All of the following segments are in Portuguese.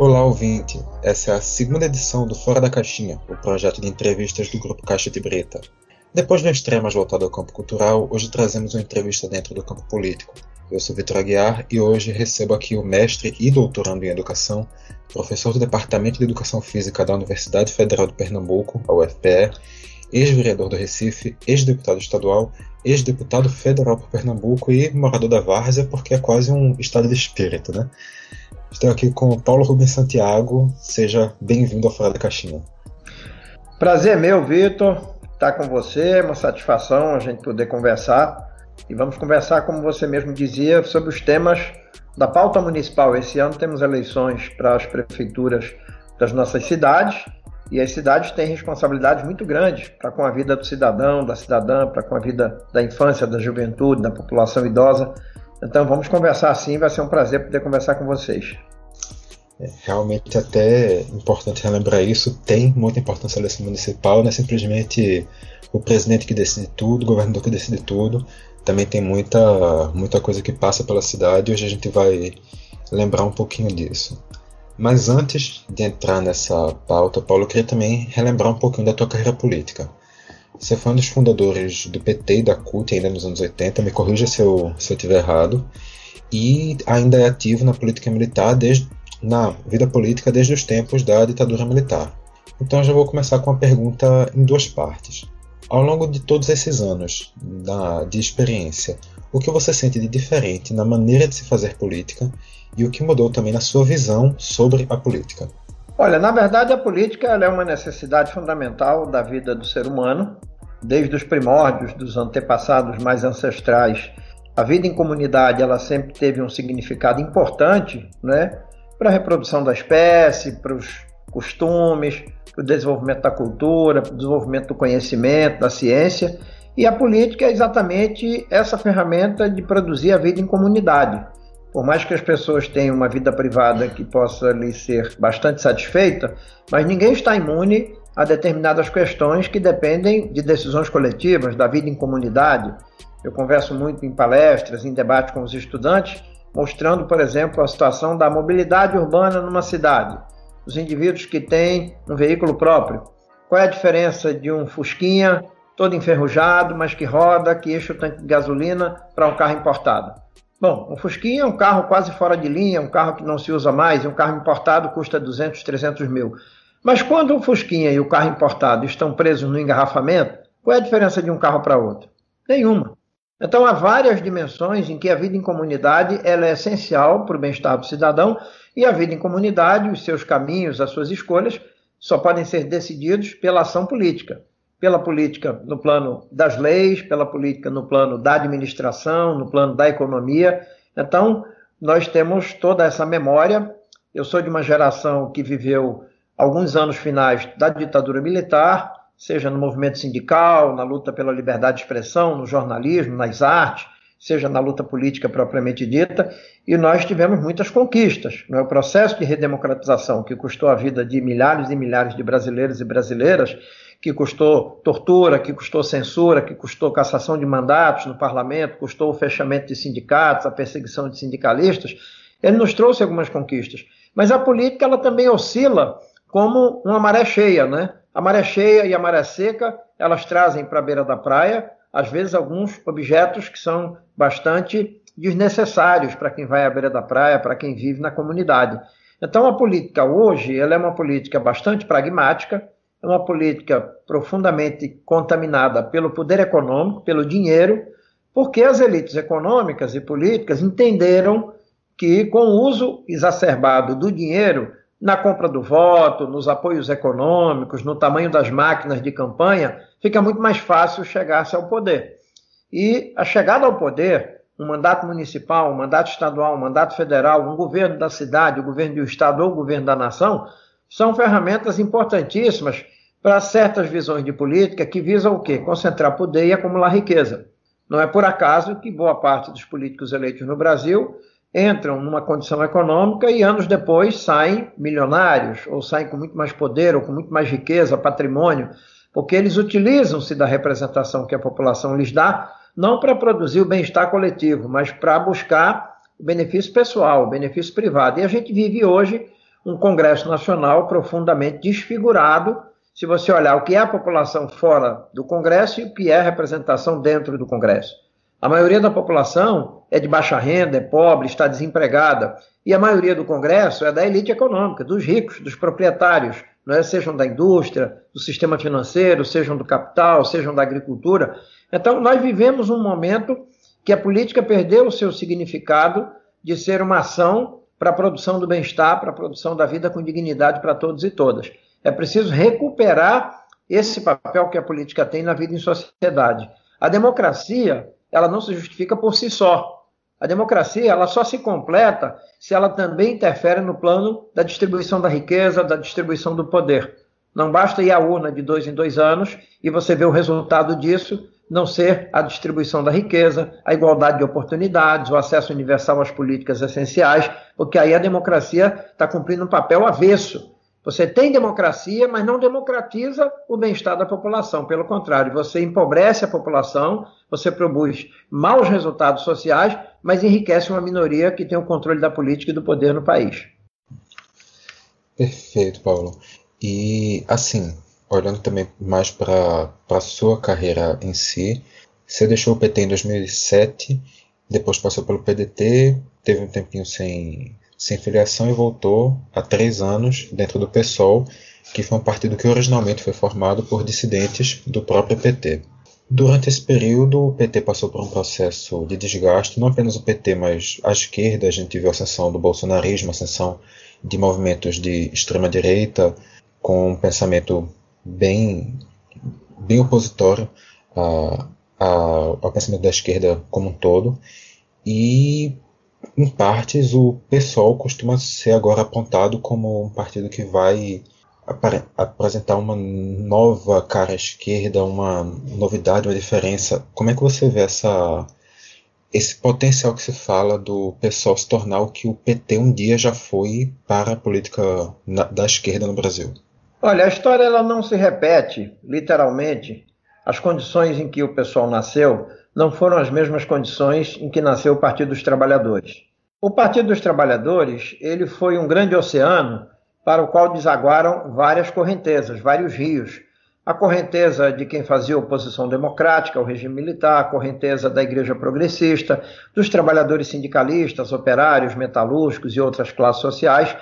Olá, ouvinte. Essa é a segunda edição do Fora da Caixinha, o projeto de entrevistas do Grupo Caixa de Brita. Depois de uma estreia mais voltada ao campo cultural, hoje trazemos uma entrevista dentro do campo político. Eu sou Vitor Aguiar e hoje recebo aqui o mestre e doutorando em Educação, professor do Departamento de Educação Física da Universidade Federal de Pernambuco, a UFPE, ex-vereador do Recife, ex-deputado estadual, ex-deputado federal por Pernambuco e morador da Várzea, porque é quase um estado de espírito, né? Estou aqui com o Paulo Rubens Santiago. Seja bem-vindo ao Fora da Caixinha. Prazer meu, Vitor, estar com você. É uma satisfação a gente poder conversar. E vamos conversar, como você mesmo dizia, sobre os temas da pauta municipal. Esse ano temos eleições para as prefeituras das nossas cidades e as cidades têm responsabilidades muito grandes para com a vida do cidadão, da cidadã, para com a vida da infância, da juventude, da população idosa. Então vamos conversar sim, vai ser um prazer poder conversar com vocês. É, realmente até importante relembrar isso, tem muita importância a eleição municipal, não é simplesmente o presidente que decide tudo, o governador que decide tudo, também tem muita, muita coisa que passa pela cidade hoje a gente vai lembrar um pouquinho disso. Mas antes de entrar nessa pauta, Paulo, eu queria também relembrar um pouquinho da tua carreira política. Você foi um dos fundadores do PT e da CUT ainda nos anos 80, me corrija se eu, estiver errado, e ainda é ativo na política militar desde na vida política desde os tempos da ditadura militar. Então já vou começar com uma pergunta em duas partes. Ao longo de todos esses anos da, de experiência, o que você sente de diferente na maneira de se fazer política e o que mudou também na sua visão sobre a política? Olha, na verdade, a política é uma necessidade fundamental da vida do ser humano, desde os primórdios, dos antepassados mais ancestrais. A vida em comunidade ela sempre teve um significado importante, né, para a reprodução da espécie, para os costumes, para o desenvolvimento da cultura, para o desenvolvimento do conhecimento, da ciência. E a política é exatamente essa ferramenta de produzir a vida em comunidade. Por mais que as pessoas tenham uma vida privada que possa lhe ser bastante satisfeita, mas ninguém está imune a determinadas questões que dependem de decisões coletivas, da vida em comunidade. Eu converso muito em palestras, em debates com os estudantes, mostrando, por exemplo, a situação da mobilidade urbana numa cidade. Os indivíduos que têm um veículo próprio. Qual é a diferença de um Fusquinha todo enferrujado, mas que roda, que enche o tanque de gasolina para um carro importado? Bom, um Fusquinha é um carro quase fora de linha, um carro que não se usa mais, e um carro importado custa 200, 300 mil. Mas quando o Fusquinha e o carro importado estão presos no engarrafamento, qual é a diferença de um carro para outro? Nenhuma. Então há várias dimensões em que a vida em comunidade ela é essencial para o bem-estar do cidadão e a vida em comunidade, os seus caminhos, as suas escolhas, só podem ser decididos pela ação política pela política no plano das leis, pela política no plano da administração, no plano da economia. Então, nós temos toda essa memória. Eu sou de uma geração que viveu alguns anos finais da ditadura militar, seja no movimento sindical, na luta pela liberdade de expressão, no jornalismo, nas artes, seja na luta política propriamente dita, e nós tivemos muitas conquistas. É? O processo de redemocratização que custou a vida de milhares e milhares de brasileiros e brasileiras que custou tortura, que custou censura, que custou cassação de mandatos no parlamento, custou o fechamento de sindicatos, a perseguição de sindicalistas, ele nos trouxe algumas conquistas. Mas a política ela também oscila como uma maré cheia, né? A maré cheia e a maré seca, elas trazem para a beira da praia, às vezes, alguns objetos que são bastante desnecessários para quem vai à beira da praia, para quem vive na comunidade. Então, a política hoje ela é uma política bastante pragmática, é uma política profundamente contaminada pelo poder econômico, pelo dinheiro, porque as elites econômicas e políticas entenderam que, com o uso exacerbado do dinheiro na compra do voto, nos apoios econômicos, no tamanho das máquinas de campanha, fica muito mais fácil chegar-se ao poder. E a chegada ao poder, um mandato municipal, um mandato estadual, um mandato federal, um governo da cidade, o um governo do estado ou o governo da nação, são ferramentas importantíssimas para certas visões de política que visam o quê? Concentrar poder e acumular riqueza. Não é por acaso que boa parte dos políticos eleitos no Brasil entram numa condição econômica e anos depois saem milionários, ou saem com muito mais poder, ou com muito mais riqueza, patrimônio, porque eles utilizam-se da representação que a população lhes dá, não para produzir o bem-estar coletivo, mas para buscar o benefício pessoal, o benefício privado. E a gente vive hoje um Congresso Nacional profundamente desfigurado, se você olhar o que é a população fora do Congresso e o que é a representação dentro do Congresso. A maioria da população é de baixa renda, é pobre, está desempregada. E a maioria do Congresso é da elite econômica, dos ricos, dos proprietários, é? sejam da indústria, do sistema financeiro, sejam do capital, sejam da agricultura. Então, nós vivemos um momento que a política perdeu o seu significado de ser uma ação para a produção do bem-estar, para a produção da vida com dignidade para todos e todas. É preciso recuperar esse papel que a política tem na vida em sociedade. A democracia, ela não se justifica por si só. A democracia, ela só se completa se ela também interfere no plano da distribuição da riqueza, da distribuição do poder. Não basta ir à urna de dois em dois anos e você ver o resultado disso não ser a distribuição da riqueza, a igualdade de oportunidades, o acesso universal às políticas essenciais, porque aí a democracia está cumprindo um papel avesso. Você tem democracia, mas não democratiza o bem-estar da população. Pelo contrário, você empobrece a população, você produz maus resultados sociais, mas enriquece uma minoria que tem o controle da política e do poder no país. Perfeito, Paulo. E assim, olhando também mais para a sua carreira em si, você deixou o PT em 2007, depois passou pelo PDT, teve um tempinho sem, sem filiação e voltou há três anos dentro do PSOL, que foi um partido que originalmente foi formado por dissidentes do próprio PT. Durante esse período, o PT passou por um processo de desgaste, não apenas o PT, mas a esquerda. A gente viu a ascensão do bolsonarismo, a ascensão de movimentos de extrema-direita, com um pensamento bem, bem opositório a, a, ao pensamento da esquerda como um todo. E, em partes, o PSOL costuma ser agora apontado como um partido que vai apresentar uma nova cara esquerda, uma novidade, uma diferença. Como é que você vê essa, esse potencial que se fala do pessoal se tornar o que o PT um dia já foi para a política na, da esquerda no Brasil? Olha, a história ela não se repete, literalmente. As condições em que o pessoal nasceu não foram as mesmas condições em que nasceu o Partido dos Trabalhadores. O Partido dos Trabalhadores ele foi um grande oceano para o qual desaguaram várias correntezas, vários rios. A correnteza de quem fazia oposição democrática ao regime militar, a correnteza da Igreja Progressista, dos trabalhadores sindicalistas, operários, metalúrgicos e outras classes sociais,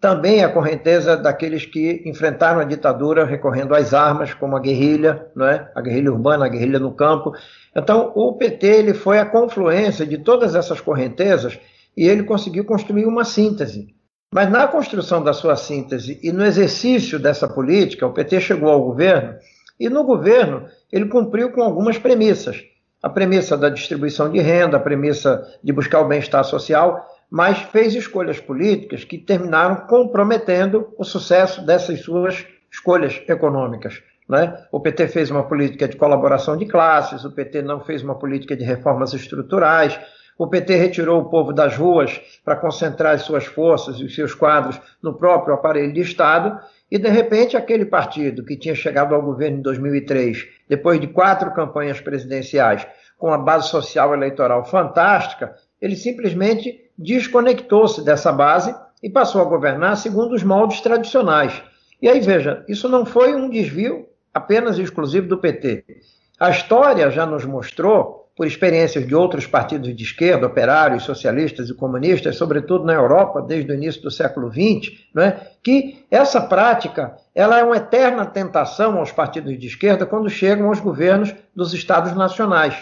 também a correnteza daqueles que enfrentaram a ditadura recorrendo às armas, como a guerrilha, é? a guerrilha urbana, a guerrilha no campo. Então, o PT ele foi a confluência de todas essas correntezas e ele conseguiu construir uma síntese. Mas na construção da sua síntese e no exercício dessa política, o PT chegou ao governo e no governo ele cumpriu com algumas premissas. A premissa da distribuição de renda, a premissa de buscar o bem-estar social, mas fez escolhas políticas que terminaram comprometendo o sucesso dessas suas escolhas econômicas. Né? O PT fez uma política de colaboração de classes, o PT não fez uma política de reformas estruturais, o PT retirou o povo das ruas para concentrar as suas forças e os seus quadros no próprio aparelho de Estado, e de repente aquele partido que tinha chegado ao governo em 2003, depois de quatro campanhas presidenciais, com a base social eleitoral fantástica, ele simplesmente desconectou-se dessa base e passou a governar segundo os moldes tradicionais. E aí veja, isso não foi um desvio apenas exclusivo do PT. A história já nos mostrou por experiências de outros partidos de esquerda, operários, socialistas e comunistas, sobretudo na Europa, desde o início do século XX, é, que essa prática ela é uma eterna tentação aos partidos de esquerda quando chegam aos governos dos estados nacionais.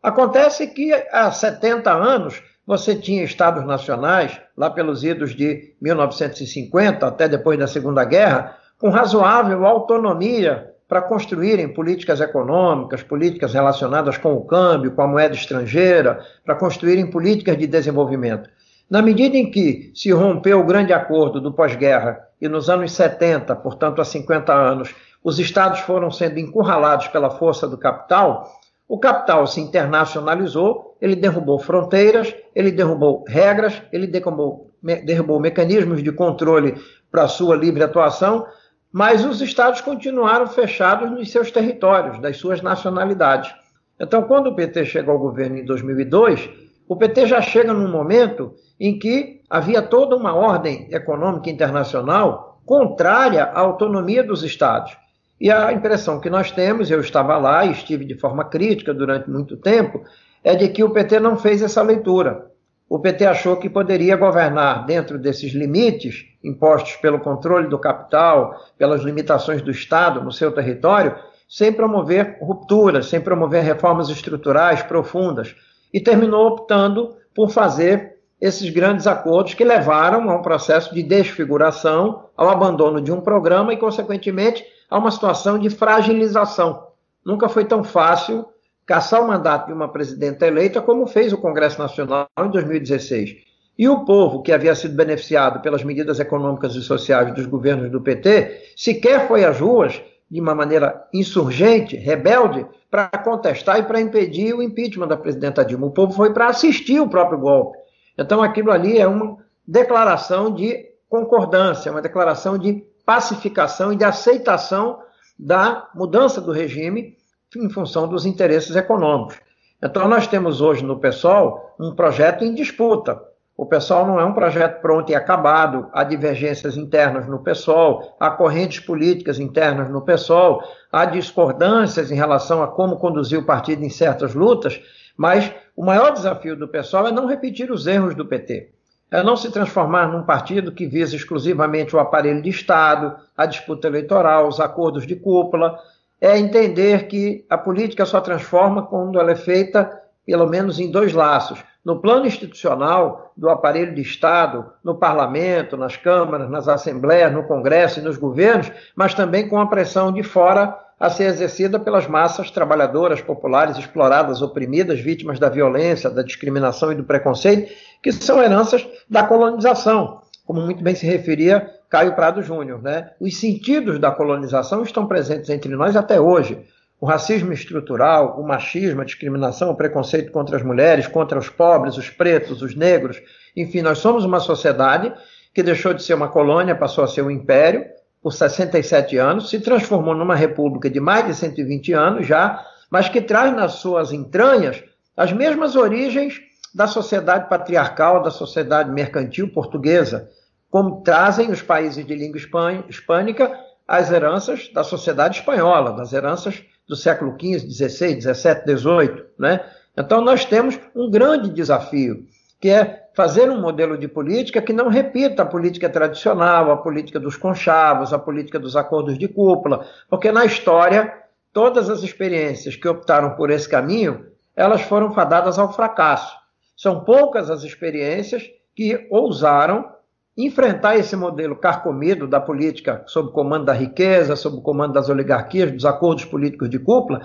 Acontece que há 70 anos você tinha estados nacionais, lá pelos idos de 1950 até depois da Segunda Guerra, com razoável autonomia para construírem políticas econômicas, políticas relacionadas com o câmbio, com a moeda estrangeira, para construírem políticas de desenvolvimento. Na medida em que se rompeu o grande acordo do pós-guerra e nos anos 70, portanto há 50 anos, os estados foram sendo encurralados pela força do capital, o capital se internacionalizou, ele derrubou fronteiras, ele derrubou regras, ele derrubou, derrubou mecanismos de controle para sua livre atuação, mas os estados continuaram fechados nos seus territórios, das suas nacionalidades. Então, quando o PT chega ao governo em 2002, o PT já chega num momento em que havia toda uma ordem econômica internacional contrária à autonomia dos Estados. E a impressão que nós temos, eu estava lá e estive de forma crítica durante muito tempo, é de que o PT não fez essa leitura. O PT achou que poderia governar dentro desses limites impostos pelo controle do capital, pelas limitações do Estado no seu território, sem promover rupturas, sem promover reformas estruturais profundas. E terminou optando por fazer esses grandes acordos que levaram a um processo de desfiguração, ao abandono de um programa e, consequentemente, a uma situação de fragilização. Nunca foi tão fácil caçar o mandato de uma presidenta eleita como fez o Congresso Nacional em 2016. E o povo que havia sido beneficiado pelas medidas econômicas e sociais dos governos do PT sequer foi às ruas de uma maneira insurgente, rebelde, para contestar e para impedir o impeachment da presidenta Dilma. O povo foi para assistir o próprio golpe. Então, aquilo ali é uma declaração de concordância, uma declaração de pacificação e de aceitação da mudança do regime em função dos interesses econômicos. Então, nós temos hoje no PSOL um projeto em disputa. O PSOL não é um projeto pronto e acabado, há divergências internas no PSOL, há correntes políticas internas no PSOL, há discordâncias em relação a como conduzir o partido em certas lutas, mas o maior desafio do PSOL é não repetir os erros do PT. É não se transformar num partido que visa exclusivamente o aparelho de Estado, a disputa eleitoral, os acordos de cúpula. É entender que a política só transforma quando ela é feita, pelo menos, em dois laços: no plano institucional do aparelho de Estado, no parlamento, nas câmaras, nas assembleias, no Congresso e nos governos, mas também com a pressão de fora a ser exercida pelas massas trabalhadoras populares exploradas, oprimidas, vítimas da violência, da discriminação e do preconceito, que são heranças da colonização, como muito bem se referia Caio Prado Júnior. Né? Os sentidos da colonização estão presentes entre nós até hoje. O racismo estrutural, o machismo, a discriminação, o preconceito contra as mulheres, contra os pobres, os pretos, os negros. Enfim, nós somos uma sociedade que deixou de ser uma colônia, passou a ser um império, por 67 anos, se transformou numa república de mais de 120 anos já, mas que traz nas suas entranhas as mesmas origens da sociedade patriarcal, da sociedade mercantil portuguesa, como trazem os países de língua hispânica as heranças da sociedade espanhola, das heranças do século XV, XVI, XVII, XVIII. Né? Então, nós temos um grande desafio, que é fazer um modelo de política que não repita a política tradicional, a política dos conchavos, a política dos acordos de cúpula, porque na história todas as experiências que optaram por esse caminho, elas foram fadadas ao fracasso. São poucas as experiências que ousaram enfrentar esse modelo carcomido da política sob comando da riqueza, sob comando das oligarquias, dos acordos políticos de cúpula,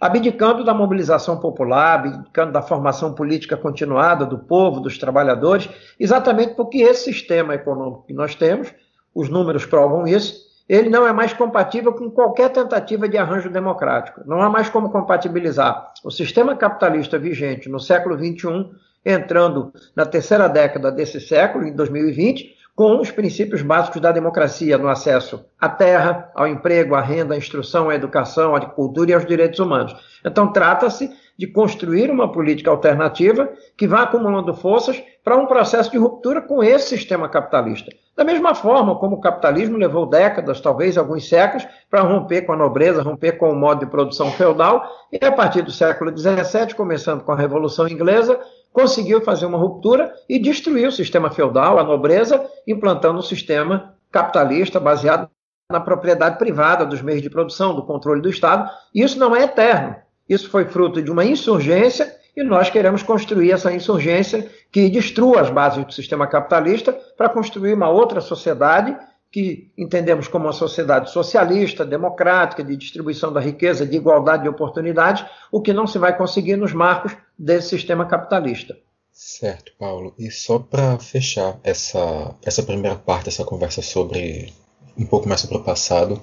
abdicando da mobilização popular, abdicando da formação política continuada do povo, dos trabalhadores, exatamente porque esse sistema econômico que nós temos, os números provam isso, ele não é mais compatível com qualquer tentativa de arranjo democrático. Não há mais como compatibilizar o sistema capitalista vigente no século XXI, entrando na terceira década desse século, em 2020, com os princípios básicos da democracia no acesso à terra, ao emprego, à renda, à instrução, à educação, à cultura e aos direitos humanos. Então, trata-se de construir uma política alternativa que vá acumulando forças para um processo de ruptura com esse sistema capitalista. Da mesma forma como o capitalismo levou décadas, talvez alguns séculos, para romper com a nobreza, romper com o modo de produção feudal, e a partir do século XVII, começando com a Revolução Inglesa, conseguiu fazer uma ruptura e destruir o sistema feudal, a nobreza, implantando um sistema capitalista baseado na propriedade privada dos meios de produção, do controle do Estado. Isso não é eterno. Isso foi fruto de uma insurgência e nós queremos construir essa insurgência que destrua as bases do sistema capitalista para construir uma outra sociedade que entendemos como uma sociedade socialista, democrática, de distribuição da riqueza, de igualdade de oportunidades, o que não se vai conseguir nos marcos desse sistema capitalista. Certo, Paulo. E só para fechar essa, essa primeira parte dessa conversa sobre um pouco mais sobre o passado,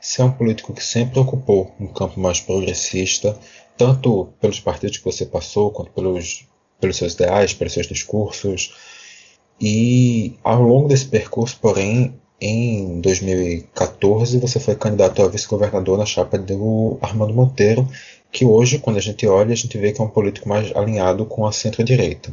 você é um político que sempre ocupou um campo mais progressista, tanto pelos partidos que você passou, quanto pelos, pelos seus ideais, pelos seus discursos. E ao longo desse percurso, porém, em 2014 você foi candidato a vice-governador na chapa do Armando Monteiro, que hoje, quando a gente olha, a gente vê que é um político mais alinhado com a centro-direita.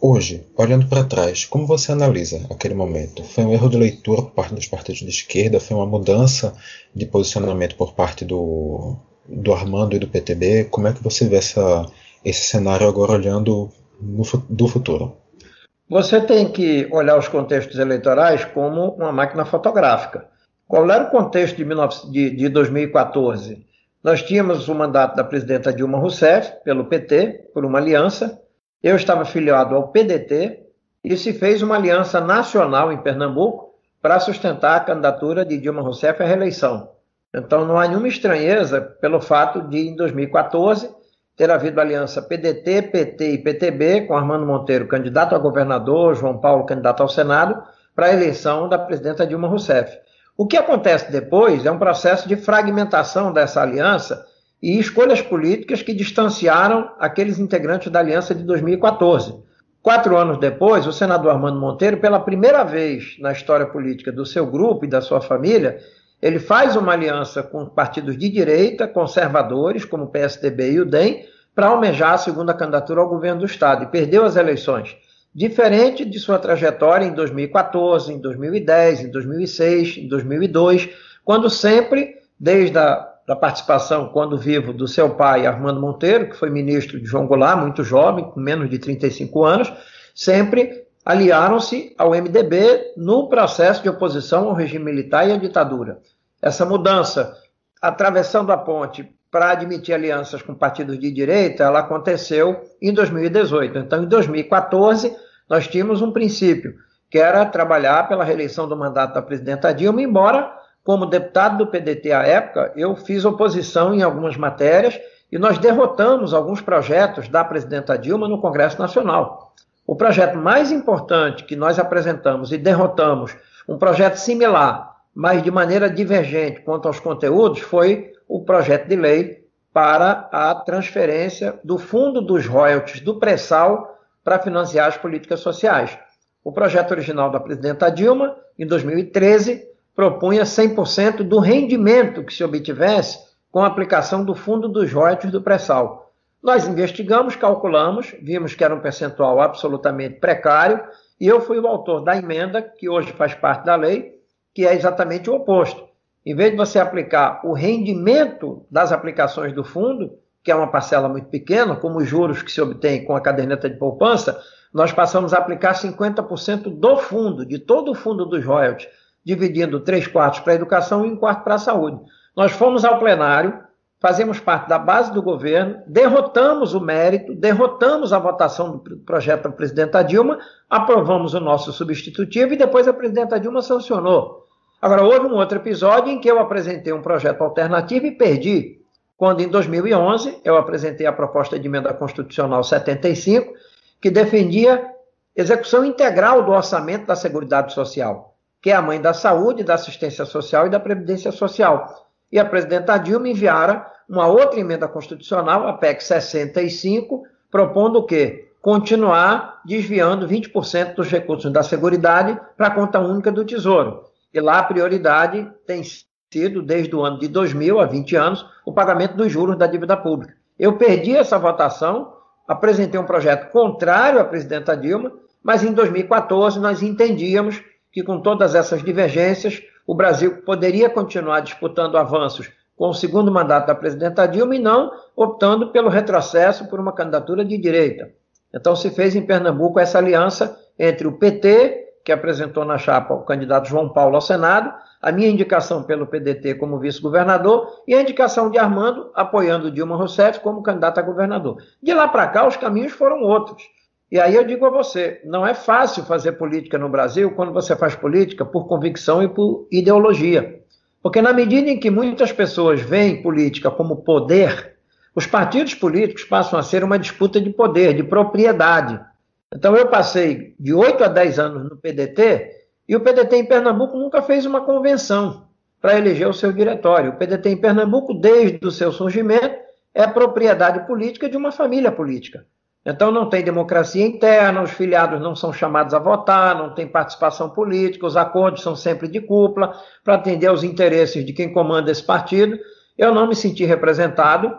Hoje, olhando para trás, como você analisa aquele momento? Foi um erro de leitura por parte dos partidos de esquerda? Foi uma mudança de posicionamento por parte do, do Armando e do PTB? Como é que você vê essa, esse cenário agora olhando no, do futuro? Você tem que olhar os contextos eleitorais como uma máquina fotográfica. Qual era o contexto de, 19, de, de 2014? Nós tínhamos o mandato da presidenta Dilma Rousseff, pelo PT, por uma aliança. Eu estava filiado ao PDT e se fez uma aliança nacional em Pernambuco para sustentar a candidatura de Dilma Rousseff à reeleição. Então não há nenhuma estranheza pelo fato de, em 2014, ter havido aliança PDT, PT e PTB, com Armando Monteiro candidato a governador, João Paulo candidato ao Senado, para a eleição da presidenta Dilma Rousseff. O que acontece depois é um processo de fragmentação dessa aliança e escolhas políticas que distanciaram aqueles integrantes da aliança de 2014. Quatro anos depois, o senador Armando Monteiro, pela primeira vez na história política do seu grupo e da sua família, ele faz uma aliança com partidos de direita, conservadores, como o PSDB e o DEM, para almejar a segunda candidatura ao governo do Estado, e perdeu as eleições diferente de sua trajetória em 2014, em 2010, em 2006, em 2002, quando sempre, desde a da participação, quando vivo, do seu pai, Armando Monteiro, que foi ministro de João Goulart, muito jovem, com menos de 35 anos, sempre aliaram-se ao MDB no processo de oposição ao regime militar e à ditadura. Essa mudança, atravessando a ponte para admitir alianças com partidos de direita, ela aconteceu em 2018. Então, em 2014, nós tínhamos um princípio, que era trabalhar pela reeleição do mandato da presidenta Dilma, embora, como deputado do PDT à época, eu fiz oposição em algumas matérias e nós derrotamos alguns projetos da presidenta Dilma no Congresso Nacional. O projeto mais importante que nós apresentamos e derrotamos, um projeto similar, mas de maneira divergente quanto aos conteúdos, foi o projeto de lei para a transferência do fundo dos royalties do pré-sal para financiar as políticas sociais. O projeto original da presidenta Dilma, em 2013, propunha 100% do rendimento que se obtivesse com a aplicação do fundo dos royalties do pré-sal. Nós investigamos, calculamos, vimos que era um percentual absolutamente precário, e eu fui o autor da emenda, que hoje faz parte da lei, que é exatamente o oposto. Em vez de você aplicar o rendimento das aplicações do fundo, que é uma parcela muito pequena, como os juros que se obtém com a caderneta de poupança, nós passamos a aplicar 50% do fundo, de todo o fundo dos royalties, dividindo três quartos para a educação e um quarto para a saúde. Nós fomos ao plenário, fazemos parte da base do governo, derrotamos o mérito, derrotamos a votação do projeto da presidenta Dilma, aprovamos o nosso substitutivo e depois a presidenta Dilma sancionou. Agora, houve um outro episódio em que eu apresentei um projeto alternativo e perdi. Quando, em 2011, eu apresentei a proposta de emenda constitucional 75, que defendia execução integral do orçamento da Seguridade Social, que é a mãe da saúde, da assistência social e da previdência social. E a presidenta Dilma enviara uma outra emenda constitucional, a PEC 65, propondo o quê? Continuar desviando 20% dos recursos da Seguridade para a conta única do Tesouro. E lá a prioridade tem sido, desde o ano de 2000 a 20 anos, o pagamento dos juros da dívida pública. Eu perdi essa votação, apresentei um projeto contrário à presidenta Dilma, mas em 2014 nós entendíamos que com todas essas divergências, o Brasil poderia continuar disputando avanços com o segundo mandato da presidenta Dilma e não optando pelo retrocesso por uma candidatura de direita. Então se fez em Pernambuco essa aliança entre o PT que apresentou na chapa o candidato João Paulo ao Senado, a minha indicação pelo PDT como vice-governador e a indicação de Armando apoiando Dilma Rousseff como candidato a governador. De lá para cá, os caminhos foram outros. E aí eu digo a você, não é fácil fazer política no Brasil quando você faz política por convicção e por ideologia. Porque na medida em que muitas pessoas veem política como poder, os partidos políticos passam a ser uma disputa de poder, de propriedade. Então eu passei de 8 a 10 anos no PDT e o PDT em Pernambuco nunca fez uma convenção para eleger o seu diretório. O PDT em Pernambuco, desde o seu surgimento, é propriedade política de uma família política. Então não tem democracia interna, os filiados não são chamados a votar, não tem participação política, os acordos são sempre de cúpula para atender aos interesses de quem comanda esse partido. Eu não me senti representado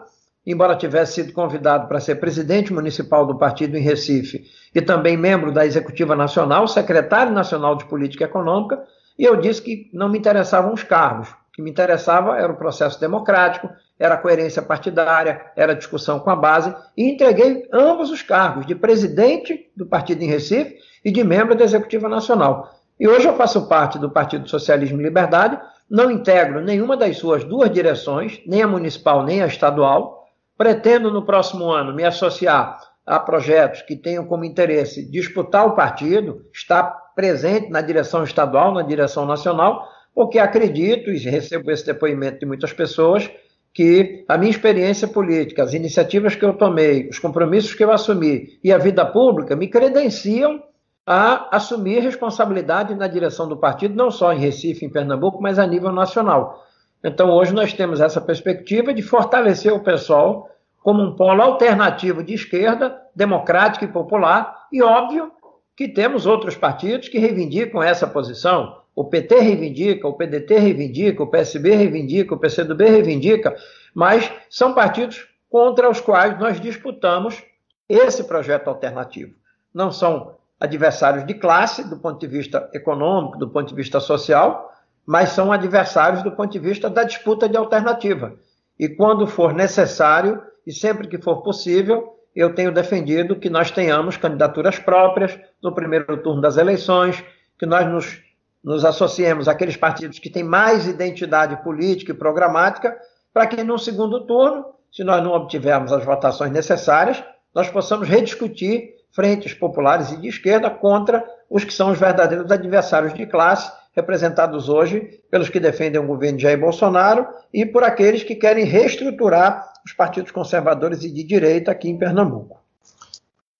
embora tivesse sido convidado para ser presidente municipal do partido em Recife e também membro da Executiva Nacional, secretário nacional de Política Econômica, e eu disse que não me interessavam os cargos. O que me interessava era o processo democrático, era a coerência partidária, era a discussão com a base, e entreguei ambos os cargos, de presidente do partido em Recife e de membro da Executiva Nacional. E hoje eu faço parte do Partido Socialismo e Liberdade, não integro nenhuma das suas duas direções, nem a municipal nem a estadual. Pretendo no próximo ano me associar a projetos que tenham como interesse disputar o partido, estar presente na direção estadual, na direção nacional, porque acredito e recebo esse depoimento de muitas pessoas que a minha experiência política, as iniciativas que eu tomei, os compromissos que eu assumi e a vida pública me credenciam a assumir responsabilidade na direção do partido, não só em Recife, em Pernambuco, mas a nível nacional. Então, hoje nós temos essa perspectiva de fortalecer o pessoal como um polo alternativo de esquerda, democrático e popular, e óbvio que temos outros partidos que reivindicam essa posição. O PT reivindica, o PDT reivindica, o PSB reivindica, o PCdoB reivindica, mas são partidos contra os quais nós disputamos esse projeto alternativo. Não são adversários de classe, do ponto de vista econômico, do ponto de vista social, mas são adversários do ponto de vista da disputa de alternativa. E quando for necessário, e sempre que for possível, eu tenho defendido que nós tenhamos candidaturas próprias no primeiro turno das eleições, que nós nos, nos associemos àqueles partidos que têm mais identidade política e programática, para que no segundo turno, se nós não obtivermos as votações necessárias, nós possamos rediscutir frentes populares e de esquerda contra os que são os verdadeiros adversários de classe, representados hoje pelos que defendem o governo de Jair Bolsonaro e por aqueles que querem reestruturar os partidos conservadores e de direita aqui em Pernambuco.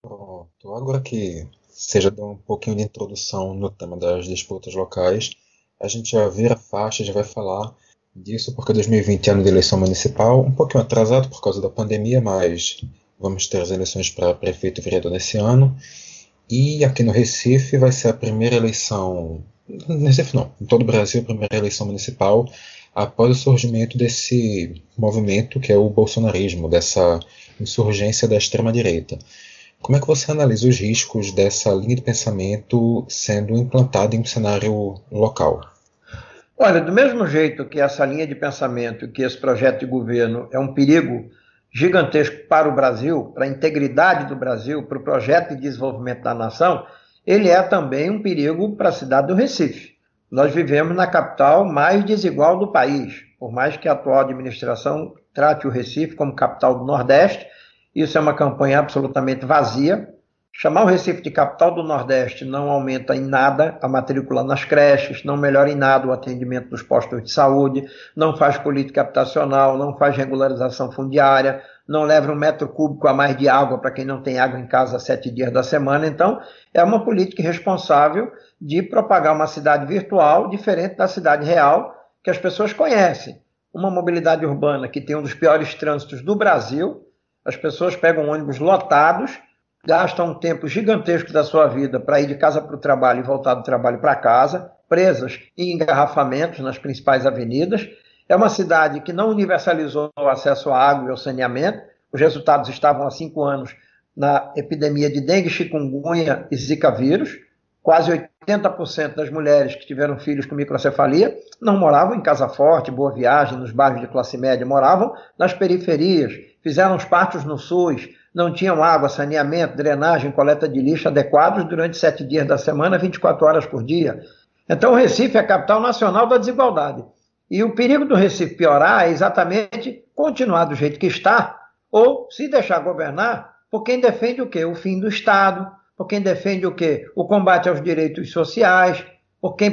Pronto, agora que seja dar um pouquinho de introdução no tema das disputas locais, a gente já vira faixa, já vai falar disso, porque 2020 é ano de eleição municipal, um pouquinho atrasado por causa da pandemia, mas Vamos ter as eleições para prefeito e vereador nesse ano. E aqui no Recife vai ser a primeira eleição. Recife não, em todo o Brasil, a primeira eleição municipal após o surgimento desse movimento que é o bolsonarismo, dessa insurgência da extrema-direita. Como é que você analisa os riscos dessa linha de pensamento sendo implantada em um cenário local? Olha, do mesmo jeito que essa linha de pensamento, que esse projeto de governo é um perigo gigantesco para o Brasil, para a integridade do Brasil, para o projeto de desenvolvimento da nação, ele é também um perigo para a cidade do Recife. Nós vivemos na capital mais desigual do país. Por mais que a atual administração trate o Recife como capital do Nordeste, isso é uma campanha absolutamente vazia. Chamar o Recife de capital do Nordeste não aumenta em nada a matrícula nas creches, não melhora em nada o atendimento dos postos de saúde, não faz política habitacional, não faz regularização fundiária, não leva um metro cúbico a mais de água para quem não tem água em casa sete dias da semana. Então, é uma política responsável de propagar uma cidade virtual diferente da cidade real que as pessoas conhecem. Uma mobilidade urbana que tem um dos piores trânsitos do Brasil, as pessoas pegam ônibus lotados gastam um tempo gigantesco da sua vida para ir de casa para o trabalho e voltar do trabalho para casa, presas em engarrafamentos nas principais avenidas. É uma cidade que não universalizou o acesso à água e ao saneamento. Os resultados estavam há cinco anos na epidemia de dengue, chikungunya e zika vírus. Quase 80% das mulheres que tiveram filhos com microcefalia não moravam em casa forte, boa viagem, nos bairros de classe média, moravam nas periferias, fizeram os partos no SUS, não tinham água, saneamento, drenagem, coleta de lixo adequados durante sete dias da semana, 24 horas por dia. Então, o Recife é a capital nacional da desigualdade. E o perigo do Recife piorar é exatamente continuar do jeito que está, ou se deixar governar por quem defende o quê? O fim do Estado, por quem defende o quê? O combate aos direitos sociais, por quem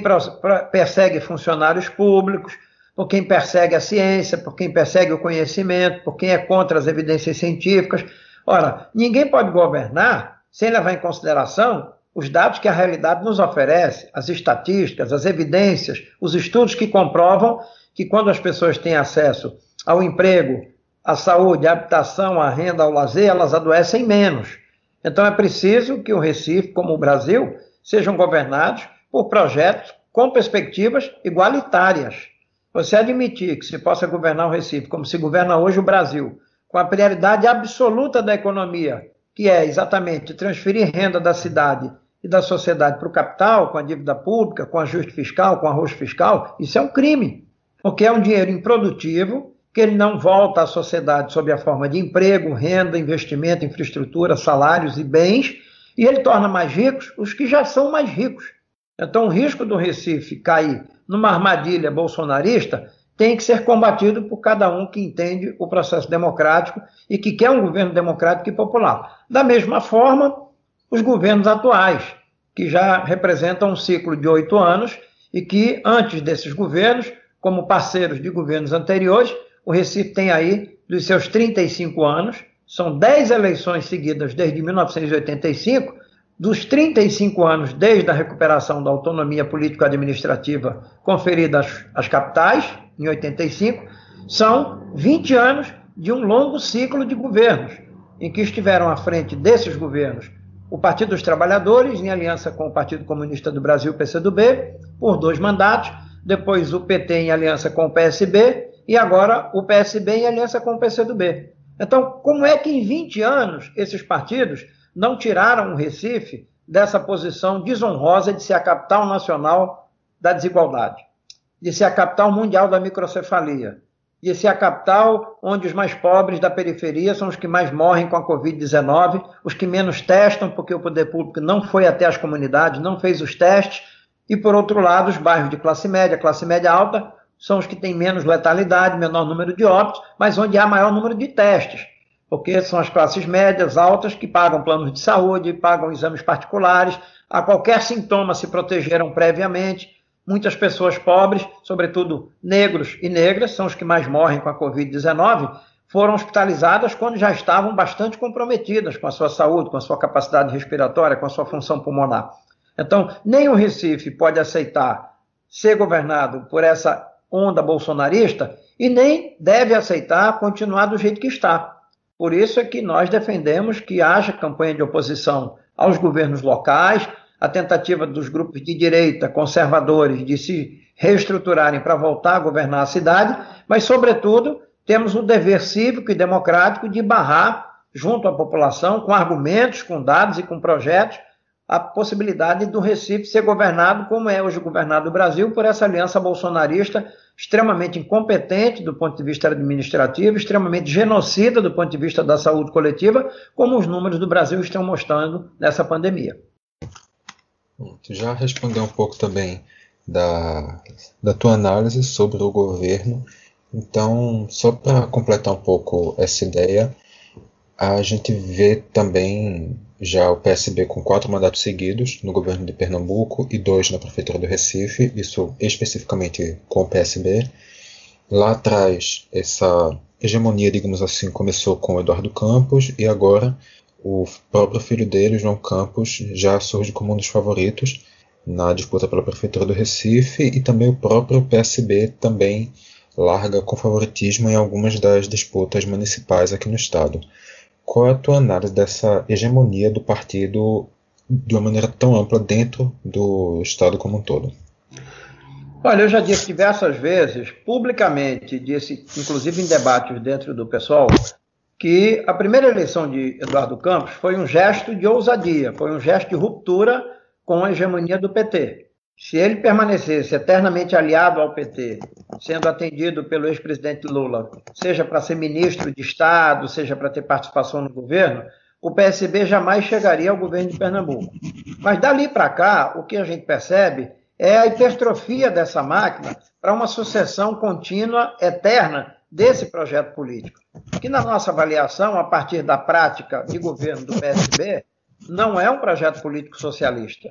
persegue funcionários públicos, por quem persegue a ciência, por quem persegue o conhecimento, por quem é contra as evidências científicas. Ora, ninguém pode governar sem levar em consideração os dados que a realidade nos oferece, as estatísticas, as evidências, os estudos que comprovam que quando as pessoas têm acesso ao emprego, à saúde, à habitação, à renda, ao lazer, elas adoecem menos. Então é preciso que o Recife, como o Brasil, sejam governados por projetos com perspectivas igualitárias. Você admitir que se possa governar o Recife como se governa hoje o Brasil, com a prioridade absoluta da economia, que é exatamente transferir renda da cidade e da sociedade para o capital, com a dívida pública, com ajuste fiscal, com arroz fiscal, isso é um crime, porque é um dinheiro improdutivo que ele não volta à sociedade sob a forma de emprego, renda, investimento, infraestrutura, salários e bens, e ele torna mais ricos os que já são mais ricos. Então, o risco do Recife cair numa armadilha bolsonarista tem que ser combatido por cada um que entende o processo democrático e que quer um governo democrático e popular. Da mesma forma, os governos atuais, que já representam um ciclo de oito anos e que, antes desses governos, como parceiros de governos anteriores, o Recife tem aí, dos seus 35 anos, são 10 eleições seguidas desde 1985, dos 35 anos desde a recuperação da autonomia político-administrativa conferida às, às capitais, em 85, são 20 anos de um longo ciclo de governos, em que estiveram à frente desses governos o Partido dos Trabalhadores, em aliança com o Partido Comunista do Brasil, PCdoB, por dois mandatos, depois o PT em aliança com o PSB e agora o PSB em aliança com o PCdoB. Então, como é que em 20 anos esses partidos não tiraram o Recife dessa posição desonrosa de ser a capital nacional da desigualdade, de ser a capital mundial da microcefalia, de ser a capital onde os mais pobres da periferia são os que mais morrem com a Covid-19, os que menos testam, porque o poder público não foi até as comunidades, não fez os testes, e por outro lado, os bairros de classe média, classe média alta, são os que têm menos letalidade, menor número de óbitos, mas onde há maior número de testes, porque são as classes médias altas que pagam planos de saúde, pagam exames particulares, a qualquer sintoma se protegeram previamente Muitas pessoas pobres, sobretudo negros e negras, são os que mais morrem com a Covid-19, foram hospitalizadas quando já estavam bastante comprometidas com a sua saúde, com a sua capacidade respiratória, com a sua função pulmonar. Então, nem o Recife pode aceitar ser governado por essa onda bolsonarista e nem deve aceitar continuar do jeito que está. Por isso é que nós defendemos que haja campanha de oposição aos governos locais, a tentativa dos grupos de direita conservadores de se reestruturarem para voltar a governar a cidade, mas, sobretudo, temos o dever cívico e democrático de barrar, junto à população, com argumentos, com dados e com projetos, a possibilidade do Recife ser governado como é hoje governado o Brasil por essa aliança bolsonarista extremamente incompetente do ponto de vista administrativo, extremamente genocida do ponto de vista da saúde coletiva, como os números do Brasil estão mostrando nessa pandemia. Tu já respondeu um pouco também da, da tua análise sobre o governo. Então, só para completar um pouco essa ideia, a gente vê também já o PSB com quatro mandatos seguidos no governo de Pernambuco e dois na prefeitura do Recife, isso especificamente com o PSB. Lá atrás, essa hegemonia, digamos assim, começou com o Eduardo Campos e agora o próprio filho dele, João Campos, já surge como um dos favoritos na disputa pela prefeitura do Recife e também o próprio PSB também larga com favoritismo em algumas das disputas municipais aqui no estado. Qual é a tua análise dessa hegemonia do partido de uma maneira tão ampla dentro do estado como um todo? Olha, eu já disse diversas vezes, publicamente, disse, inclusive em debates dentro do pessoal, que a primeira eleição de Eduardo Campos foi um gesto de ousadia, foi um gesto de ruptura com a hegemonia do PT. Se ele permanecesse eternamente aliado ao PT, sendo atendido pelo ex-presidente Lula, seja para ser ministro de Estado, seja para ter participação no governo, o PSB jamais chegaria ao governo de Pernambuco. Mas dali para cá, o que a gente percebe é a hipertrofia dessa máquina para uma sucessão contínua, eterna, desse projeto político, que na nossa avaliação, a partir da prática de governo do PSB, não é um projeto político socialista.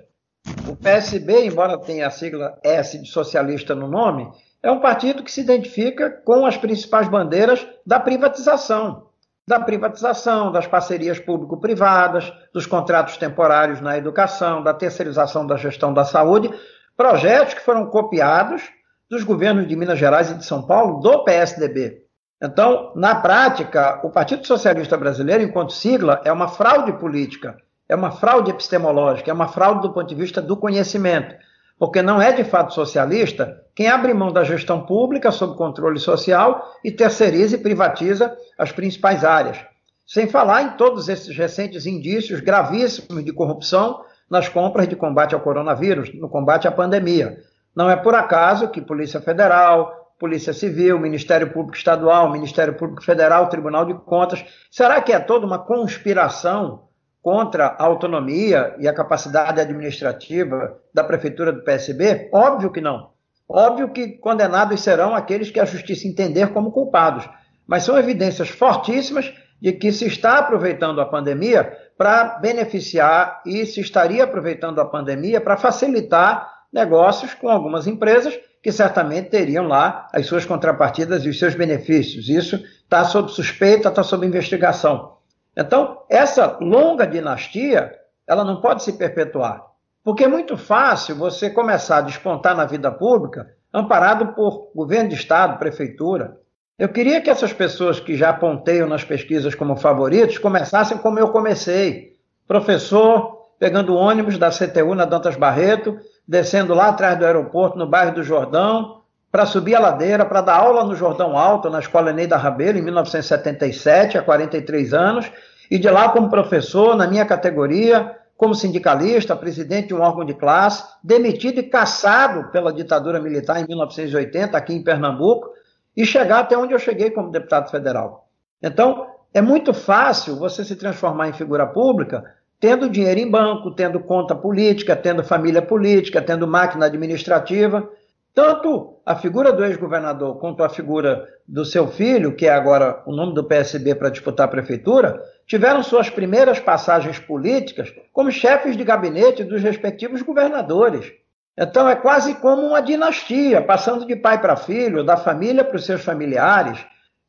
O PSB, embora tenha a sigla S de socialista no nome, é um partido que se identifica com as principais bandeiras da privatização, da privatização, das parcerias público-privadas, dos contratos temporários na educação, da terceirização da gestão da saúde, projetos que foram copiados dos governos de Minas Gerais e de São Paulo do PSDB. Então, na prática, o Partido Socialista Brasileiro, enquanto sigla, é uma fraude política, é uma fraude epistemológica, é uma fraude do ponto de vista do conhecimento, porque não é de fato socialista quem abre mão da gestão pública sob controle social e terceiriza e privatiza as principais áreas. Sem falar em todos esses recentes indícios gravíssimos de corrupção nas compras de combate ao coronavírus, no combate à pandemia. Não é por acaso que Polícia Federal, Polícia Civil, Ministério Público Estadual, Ministério Público Federal, Tribunal de Contas, será que é toda uma conspiração contra a autonomia e a capacidade administrativa da Prefeitura do PSB? Óbvio que não. Óbvio que condenados serão aqueles que a justiça entender como culpados, mas são evidências fortíssimas de que se está aproveitando a pandemia para beneficiar e se estaria aproveitando a pandemia para facilitar negócios com algumas empresas que certamente teriam lá as suas contrapartidas e os seus benefícios. Isso está sob suspeita, está sob investigação. Então, essa longa dinastia, ela não pode se perpetuar. Porque é muito fácil você começar a despontar na vida pública amparado por governo de estado, prefeitura. Eu queria que essas pessoas que já aponteiam nas pesquisas como favoritos começassem como eu comecei. Professor, pegando ônibus da CTU na Dantas Barreto, descendo lá atrás do aeroporto, no bairro do Jordão, para subir a ladeira, para dar aula no Jordão Alto, na Escola Neida Rabelo, em 1977, há 43 anos, e de lá como professor, na minha categoria, como sindicalista, presidente de um órgão de classe, demitido e caçado pela ditadura militar em 1980, aqui em Pernambuco, e chegar até onde eu cheguei como deputado federal. Então, é muito fácil você se transformar em figura pública tendo dinheiro em banco, tendo conta política, tendo família política, tendo máquina administrativa. Tanto a figura do ex-governador quanto a figura do seu filho, que é agora o nome do PSB para disputar a prefeitura, tiveram suas primeiras passagens políticas como chefes de gabinete dos respectivos governadores. Então é quase como uma dinastia, passando de pai para filho, da família para os seus familiares.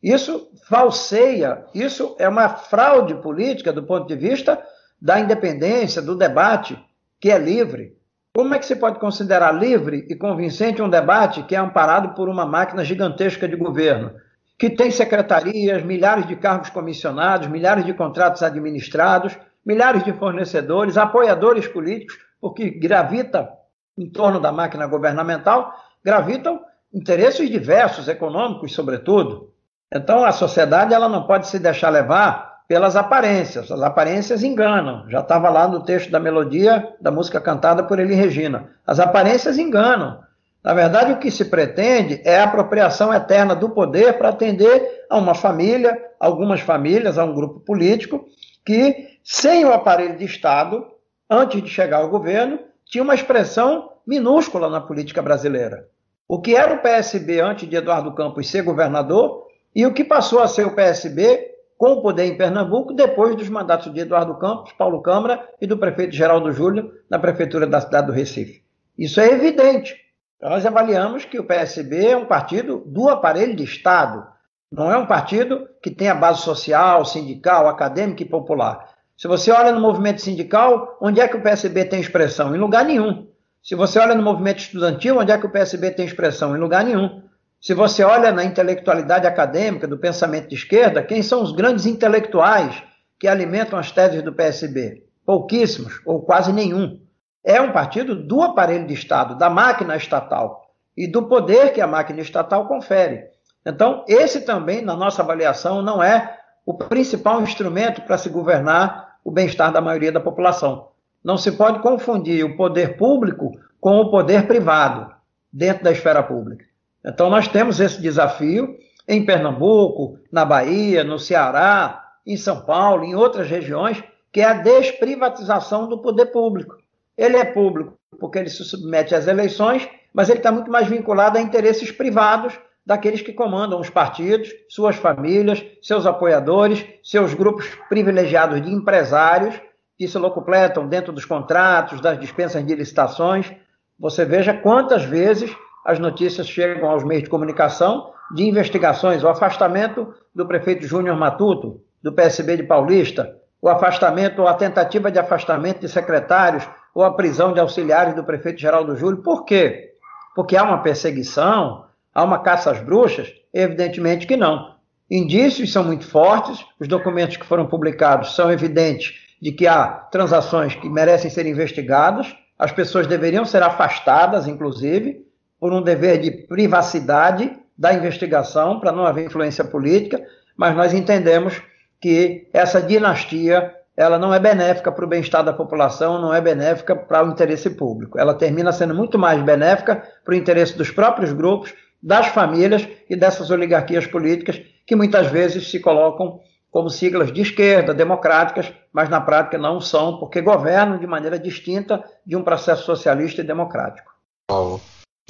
Isso falseia, isso é uma fraude política do ponto de vista da independência, do debate, que é livre. Como é que se pode considerar livre e convincente um debate que é amparado por uma máquina gigantesca de governo? que tem secretarias, milhares de cargos comissionados, milhares de contratos administrados, milhares de fornecedores, apoiadores políticos, porque gravita em torno da máquina governamental, gravitam interesses diversos, econômicos, sobretudo. Então, a sociedade ela não pode se deixar levar pelas aparências. As aparências enganam. Já estava lá no texto da melodia da música cantada por Eli Regina. As aparências enganam. Na verdade, o que se pretende é a apropriação eterna do poder para atender a uma família, algumas famílias, a um grupo político, que, sem o aparelho de Estado, antes de chegar ao governo, tinha uma expressão minúscula na política brasileira. O que era o PSB antes de Eduardo Campos ser governador e o que passou a ser o PSB com o poder em Pernambuco depois dos mandatos de Eduardo Campos, Paulo Câmara e do prefeito Geraldo Júlio na prefeitura da cidade do Recife. Isso é evidente. Nós avaliamos que o PSB é um partido do aparelho de Estado, não é um partido que tem a base social, sindical, acadêmica e popular. Se você olha no movimento sindical, onde é que o PSB tem expressão? Em lugar nenhum. Se você olha no movimento estudantil, onde é que o PSB tem expressão? Em lugar nenhum. Se você olha na intelectualidade acadêmica do pensamento de esquerda, quem são os grandes intelectuais que alimentam as teses do PSB? Pouquíssimos, ou quase nenhum é um partido do aparelho de Estado, da máquina estatal e do poder que a máquina estatal confere. Então, esse também, na nossa avaliação, não é o principal instrumento para se governar o bem-estar da maioria da população. Não se pode confundir o poder público com o poder privado dentro da esfera pública. Então, nós temos esse desafio em Pernambuco, na Bahia, no Ceará, em São Paulo, em outras regiões, que é a desprivatização do poder público. Ele é público porque ele se submete às eleições, mas ele está muito mais vinculado a interesses privados daqueles que comandam os partidos, suas famílias, seus apoiadores, seus grupos privilegiados de empresários que se locupletam dentro dos contratos, das dispensas de licitações. Você veja quantas vezes as notícias chegam aos meios de comunicação de investigações, o afastamento do prefeito Júnior Matuto, do PSB de Paulista, o afastamento ou a tentativa de afastamento de secretários ou a prisão de auxiliares do prefeito Geraldo Júlio. Por quê? Porque há uma perseguição, há uma caça às bruxas? Evidentemente que não. Indícios são muito fortes, os documentos que foram publicados são evidentes de que há transações que merecem ser investigadas, as pessoas deveriam ser afastadas, inclusive, por um dever de privacidade da investigação, para não haver influência política, mas nós entendemos que essa dinastia ela não é benéfica para o bem-estar da população, não é benéfica para o interesse público. Ela termina sendo muito mais benéfica para o interesse dos próprios grupos, das famílias e dessas oligarquias políticas que muitas vezes se colocam como siglas de esquerda, democráticas, mas na prática não são, porque governam de maneira distinta de um processo socialista e democrático. Paulo,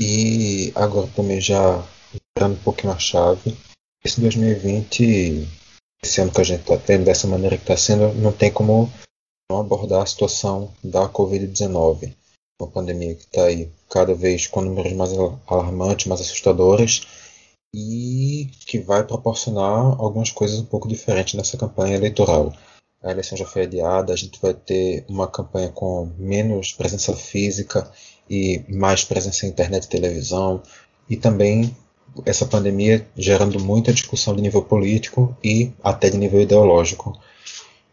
e agora também já entrando um pouquinho na chave, esse 2020 esse ano que a gente está tendo, dessa maneira que está sendo, não tem como não abordar a situação da Covid-19, uma pandemia que está aí cada vez com números mais alarmantes, mais assustadores, e que vai proporcionar algumas coisas um pouco diferentes nessa campanha eleitoral. A eleição já foi adiada, a gente vai ter uma campanha com menos presença física e mais presença em internet e televisão, e também essa pandemia gerando muita discussão de nível político e até de nível ideológico,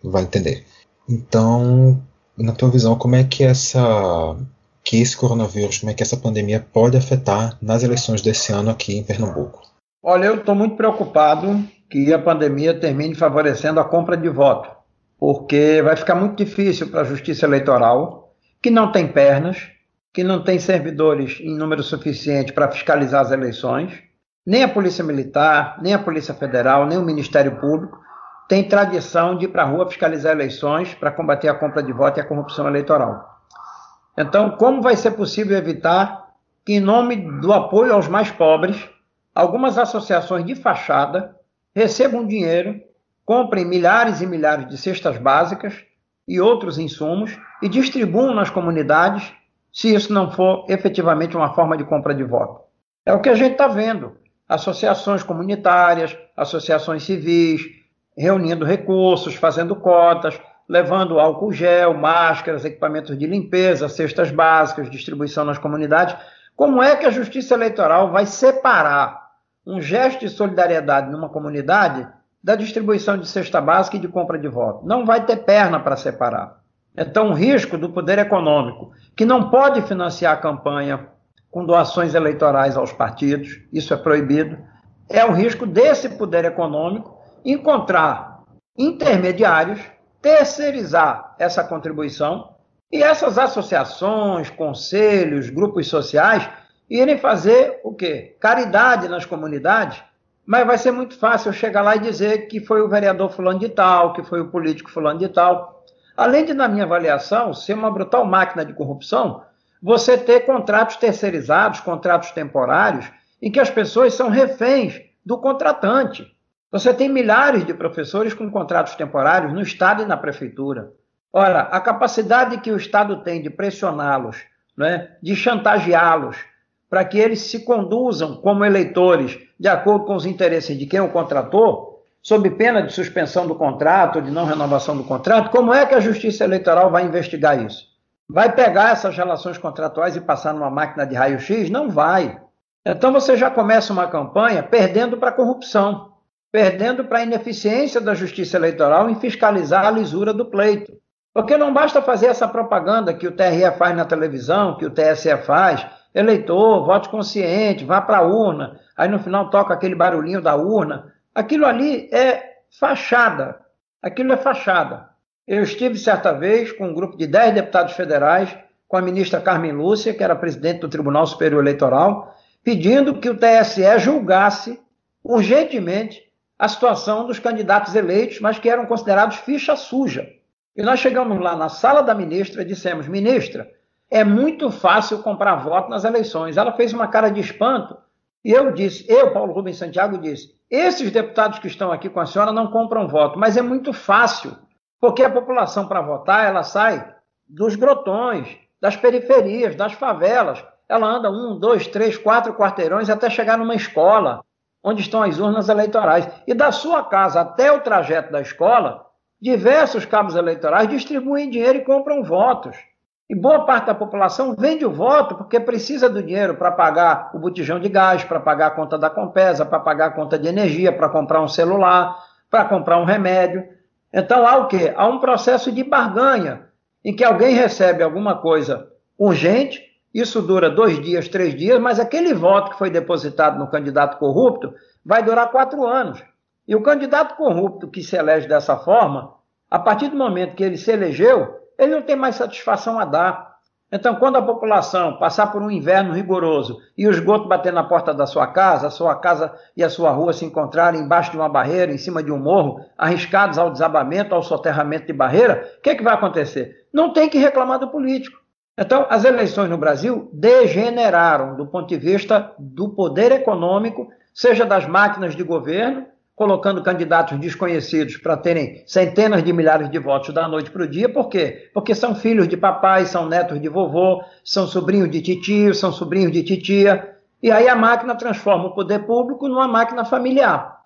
vai entender. Então, na tua visão, como é que essa que esse coronavírus, como é que essa pandemia pode afetar nas eleições desse ano aqui em Pernambuco? Olha, eu estou muito preocupado que a pandemia termine favorecendo a compra de voto, porque vai ficar muito difícil para a Justiça Eleitoral, que não tem pernas, que não tem servidores em número suficiente para fiscalizar as eleições, nem a Polícia Militar, nem a Polícia Federal, nem o Ministério Público tem tradição de ir para a rua fiscalizar eleições para combater a compra de voto e a corrupção eleitoral. Então, como vai ser possível evitar que, em nome do apoio aos mais pobres, algumas associações de fachada recebam dinheiro, comprem milhares e milhares de cestas básicas e outros insumos e distribuam nas comunidades, se isso não for efetivamente uma forma de compra de voto? É o que a gente está vendo associações comunitárias, associações civis, reunindo recursos, fazendo cotas, levando álcool gel, máscaras, equipamentos de limpeza, cestas básicas, distribuição nas comunidades. Como é que a justiça eleitoral vai separar um gesto de solidariedade numa comunidade da distribuição de cesta básica e de compra de voto? Não vai ter perna para separar. Então, o risco do poder econômico, que não pode financiar a campanha com doações eleitorais aos partidos, isso é proibido. É o risco desse poder econômico encontrar intermediários, terceirizar essa contribuição e essas associações, conselhos, grupos sociais irem fazer o quê? Caridade nas comunidades, mas vai ser muito fácil chegar lá e dizer que foi o vereador fulano de tal, que foi o político fulano de tal. Além de, na minha avaliação, ser uma brutal máquina de corrupção, você ter contratos terceirizados, contratos temporários, em que as pessoas são reféns do contratante. Você tem milhares de professores com contratos temporários no Estado e na Prefeitura. Ora, a capacidade que o Estado tem de pressioná-los, né, de chantageá-los, para que eles se conduzam como eleitores de acordo com os interesses de quem o contratou, sob pena de suspensão do contrato, de não renovação do contrato, como é que a Justiça Eleitoral vai investigar isso? Vai pegar essas relações contratuais e passar numa máquina de raio-x? Não vai. Então você já começa uma campanha perdendo para a corrupção, perdendo para a ineficiência da justiça eleitoral em fiscalizar a lisura do pleito. Porque não basta fazer essa propaganda que o TRE faz na televisão, que o TSE faz, eleitor, vote consciente, vá para a urna, aí no final toca aquele barulhinho da urna. Aquilo ali é fachada. Aquilo é fachada. Eu estive certa vez com um grupo de 10 deputados federais, com a ministra Carmen Lúcia, que era presidente do Tribunal Superior Eleitoral, pedindo que o TSE julgasse urgentemente a situação dos candidatos eleitos, mas que eram considerados ficha suja. E nós chegamos lá na sala da ministra e dissemos: ministra, é muito fácil comprar voto nas eleições. Ela fez uma cara de espanto e eu disse, eu, Paulo Rubens Santiago, disse: esses deputados que estão aqui com a senhora não compram voto, mas é muito fácil. Porque a população, para votar, ela sai dos grotões, das periferias, das favelas. Ela anda um, dois, três, quatro quarteirões até chegar numa escola, onde estão as urnas eleitorais. E da sua casa até o trajeto da escola, diversos cabos eleitorais distribuem dinheiro e compram votos. E boa parte da população vende o voto porque precisa do dinheiro para pagar o botijão de gás, para pagar a conta da Compesa, para pagar a conta de energia, para comprar um celular, para comprar um remédio. Então há o quê? Há um processo de barganha, em que alguém recebe alguma coisa urgente, Isso dura dois dias, três dias, mas aquele voto que foi depositado no candidato corrupto vai durar quatro anos. E o candidato corrupto que se elege dessa forma, a partir do momento que ele se elegeu, ele não tem mais satisfação a dar. Então, quando a população passar por um inverno rigoroso e o esgoto bater na porta da sua casa, a sua casa e a sua rua se encontrarem embaixo de uma barreira, em cima de um morro, arriscados ao desabamento, ao soterramento de barreira, o que, é que vai acontecer? Não tem que reclamar do político. Então, as eleições no Brasil degeneraram do ponto de vista do poder econômico, seja das máquinas de governo, colocando candidatos desconhecidos para terem centenas de milhares de votos da noite para o dia. Por quê? Porque são filhos de papai, são netos de vovô, são sobrinhos de titio, são sobrinhos de titia. E aí a máquina transforma o poder público numa máquina familiar.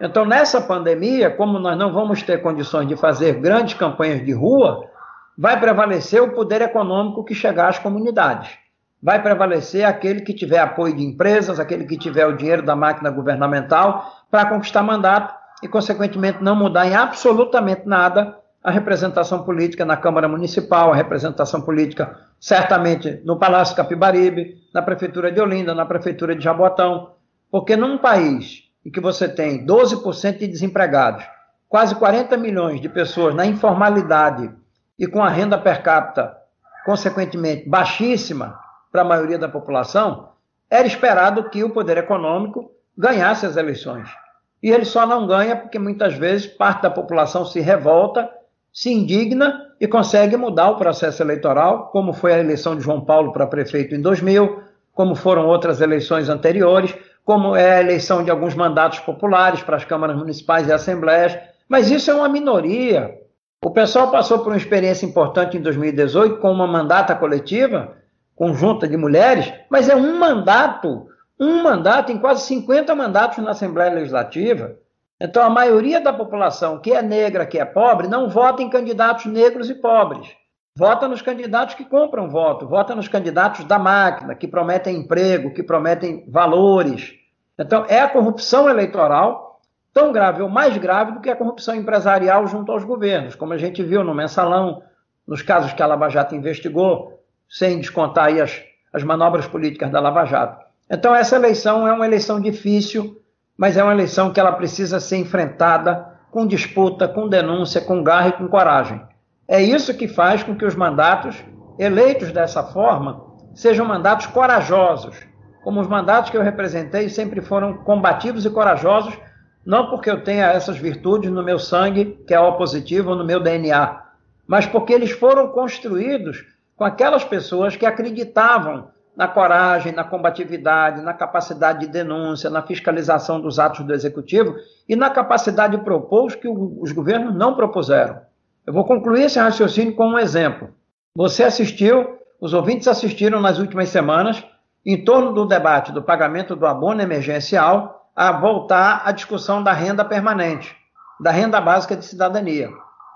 Então, nessa pandemia, como nós não vamos ter condições de fazer grandes campanhas de rua, vai prevalecer o poder econômico que chegar às comunidades. Vai prevalecer aquele que tiver apoio de empresas, aquele que tiver o dinheiro da máquina governamental para conquistar mandato e, consequentemente, não mudar em absolutamente nada a representação política na Câmara Municipal, a representação política, certamente, no Palácio Capibaribe, na Prefeitura de Olinda, na Prefeitura de Jabotão. Porque num país em que você tem 12% de desempregados, quase 40 milhões de pessoas na informalidade e com a renda per capita, consequentemente, baixíssima para a maioria da população, era esperado que o poder econômico ganhasse as eleições. E ele só não ganha porque muitas vezes parte da população se revolta, se indigna e consegue mudar o processo eleitoral, como foi a eleição de João Paulo para prefeito em 2000, como foram outras eleições anteriores, como é a eleição de alguns mandatos populares para as câmaras municipais e assembleias. Mas isso é uma minoria. O pessoal passou por uma experiência importante em 2018 com uma mandata coletiva, conjunta de mulheres, mas é um mandato, um mandato em quase 50 mandatos na Assembleia Legislativa. Então, a maioria da população que é negra, que é pobre, não vota em candidatos negros e pobres. Vota nos candidatos que compram voto, vota nos candidatos da máquina, que prometem emprego, que prometem valores. Então, é a corrupção eleitoral tão grave ou mais grave do que a corrupção empresarial junto aos governos, como a gente viu no mensalão, nos casos que a Lava Jato investigou, sem descontar aí as, as manobras políticas da Lava Jato. Então, essa eleição é uma eleição difícil, mas é uma eleição que ela precisa ser enfrentada com disputa, com denúncia, com garra e com coragem. É isso que faz com que os mandatos eleitos dessa forma sejam mandatos corajosos, como os mandatos que eu representei sempre foram combativos e corajosos não porque eu tenha essas virtudes no meu sangue, que é O positivo, ou no meu DNA, mas porque eles foram construídos com aquelas pessoas que acreditavam na coragem, na combatividade, na capacidade de denúncia, na fiscalização dos atos do executivo e na capacidade de propor os que os governos não propuseram. Eu vou concluir esse raciocínio com um exemplo. Você assistiu, os ouvintes assistiram nas últimas semanas, em torno do debate do pagamento do abono emergencial, a voltar à discussão da renda permanente, da renda básica de cidadania.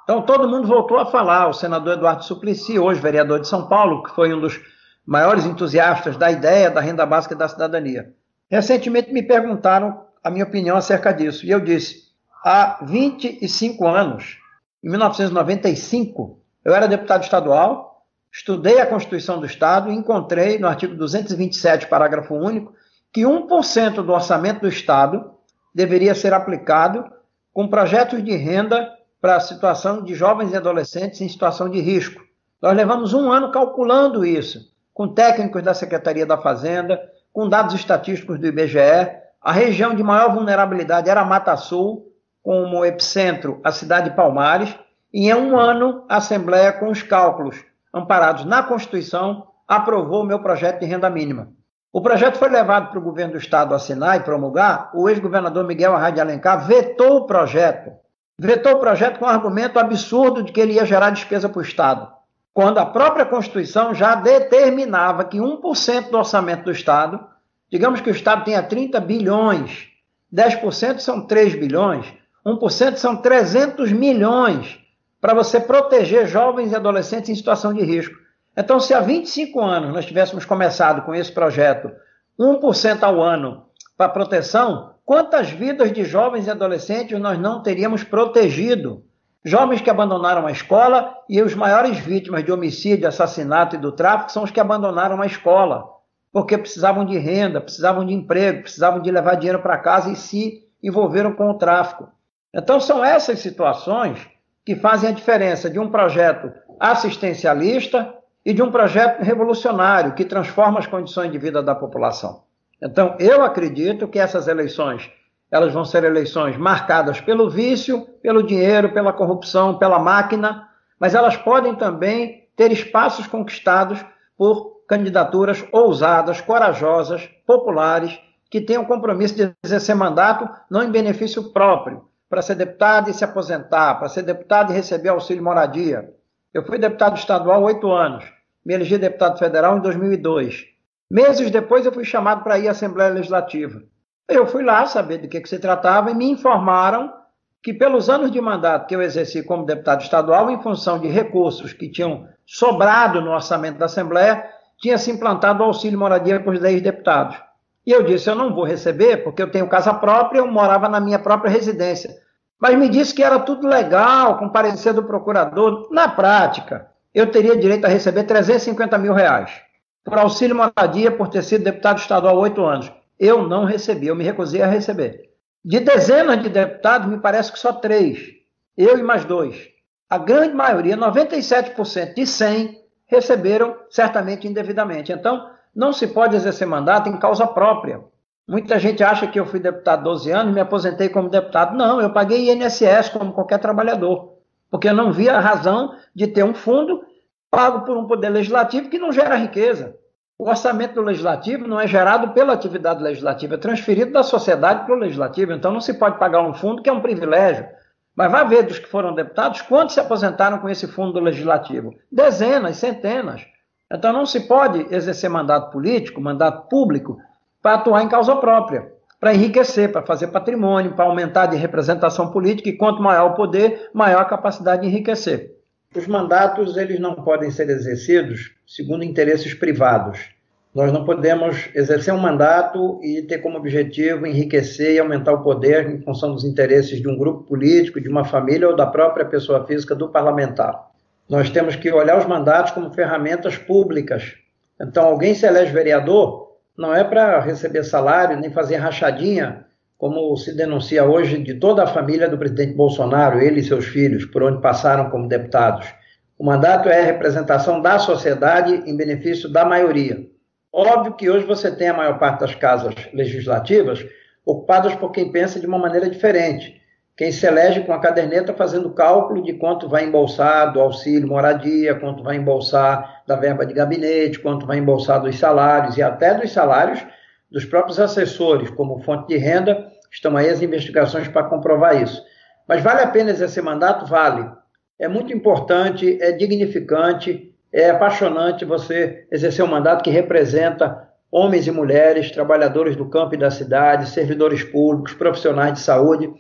Então, todo mundo voltou a falar. O senador Eduardo Suplicy, hoje vereador de São Paulo, que foi um dos maiores entusiastas da ideia da renda básica da cidadania. Recentemente me perguntaram a minha opinião acerca disso. E eu disse: há 25 anos, em 1995, eu era deputado estadual, estudei a Constituição do Estado e encontrei no artigo 227, parágrafo único, que 1% do orçamento do Estado deveria ser aplicado com projetos de renda para a situação de jovens e adolescentes em situação de risco. Nós levamos um ano calculando isso, com técnicos da Secretaria da Fazenda, com dados estatísticos do IBGE. A região de maior vulnerabilidade era a Mata Sul, como epicentro a cidade de Palmares, e em um ano a Assembleia, com os cálculos amparados na Constituição, aprovou o meu projeto de renda mínima. O projeto foi levado para o governo do estado assinar e promulgar. O ex-governador Miguel Arraide Alencar vetou o projeto. Vetou o projeto com o argumento absurdo de que ele ia gerar despesa para o Estado. Quando a própria Constituição já determinava que 1% do orçamento do Estado, digamos que o Estado tenha 30 bilhões, 10% são 3 bilhões, 1% são 300 milhões para você proteger jovens e adolescentes em situação de risco. Então, se há 25 anos nós tivéssemos começado com esse projeto, 1% ao ano para proteção, quantas vidas de jovens e adolescentes nós não teríamos protegido? Jovens que abandonaram a escola e os maiores vítimas de homicídio, assassinato e do tráfico são os que abandonaram a escola, porque precisavam de renda, precisavam de emprego, precisavam de levar dinheiro para casa e se envolveram com o tráfico. Então, são essas situações que fazem a diferença de um projeto assistencialista e de um projeto revolucionário que transforma as condições de vida da população. Então, eu acredito que essas eleições elas vão ser eleições marcadas pelo vício, pelo dinheiro, pela corrupção, pela máquina, mas elas podem também ter espaços conquistados por candidaturas ousadas, corajosas, populares, que tenham compromisso de exercer mandato não em benefício próprio, para ser deputado e se aposentar, para ser deputado e receber auxílio moradia. Eu fui deputado estadual oito anos, me elegi deputado federal em 2002. Meses depois eu fui chamado para ir à Assembleia Legislativa. Eu fui lá saber do que, que se tratava e me informaram que, pelos anos de mandato que eu exerci como deputado estadual, em função de recursos que tinham sobrado no orçamento da Assembleia, tinha se implantado o auxílio moradia para os 10 deputados. E eu disse: eu não vou receber, porque eu tenho casa própria, eu morava na minha própria residência. Mas me disse que era tudo legal, com parecer do procurador. Na prática, eu teria direito a receber 350 mil reais por auxílio moradia por ter sido deputado estadual oito anos. Eu não recebi, eu me recusei a receber. De dezenas de deputados, me parece que só três. Eu e mais dois. A grande maioria, 97% de 100, receberam certamente indevidamente. Então, não se pode exercer mandato em causa própria. Muita gente acha que eu fui deputado 12 anos e me aposentei como deputado. Não, eu paguei INSS como qualquer trabalhador. Porque eu não via a razão de ter um fundo pago por um poder legislativo que não gera riqueza. O orçamento do legislativo não é gerado pela atividade legislativa, é transferido da sociedade para o legislativo. Então não se pode pagar um fundo que é um privilégio. Mas vai ver dos que foram deputados quantos se aposentaram com esse fundo do legislativo? Dezenas, centenas. Então não se pode exercer mandato político, mandato público, para atuar em causa própria, para enriquecer, para fazer patrimônio, para aumentar de representação política, e quanto maior o poder, maior a capacidade de enriquecer. Os mandatos eles não podem ser exercidos segundo interesses privados. Nós não podemos exercer um mandato e ter como objetivo enriquecer e aumentar o poder em função dos interesses de um grupo político, de uma família ou da própria pessoa física do parlamentar. Nós temos que olhar os mandatos como ferramentas públicas. Então, alguém se elege vereador não é para receber salário nem fazer rachadinha como se denuncia hoje de toda a família do presidente Bolsonaro, ele e seus filhos, por onde passaram como deputados. O mandato é a representação da sociedade em benefício da maioria. Óbvio que hoje você tem a maior parte das casas legislativas ocupadas por quem pensa de uma maneira diferente. Quem se elege com a caderneta fazendo cálculo de quanto vai embolsar do auxílio moradia, quanto vai embolsar da verba de gabinete, quanto vai embolsar dos salários e até dos salários dos próprios assessores como fonte de renda, estão aí as investigações para comprovar isso. Mas vale a pena exercer mandato? Vale. É muito importante, é dignificante, é apaixonante você exercer um mandato que representa homens e mulheres, trabalhadores do campo e da cidade, servidores públicos, profissionais de saúde.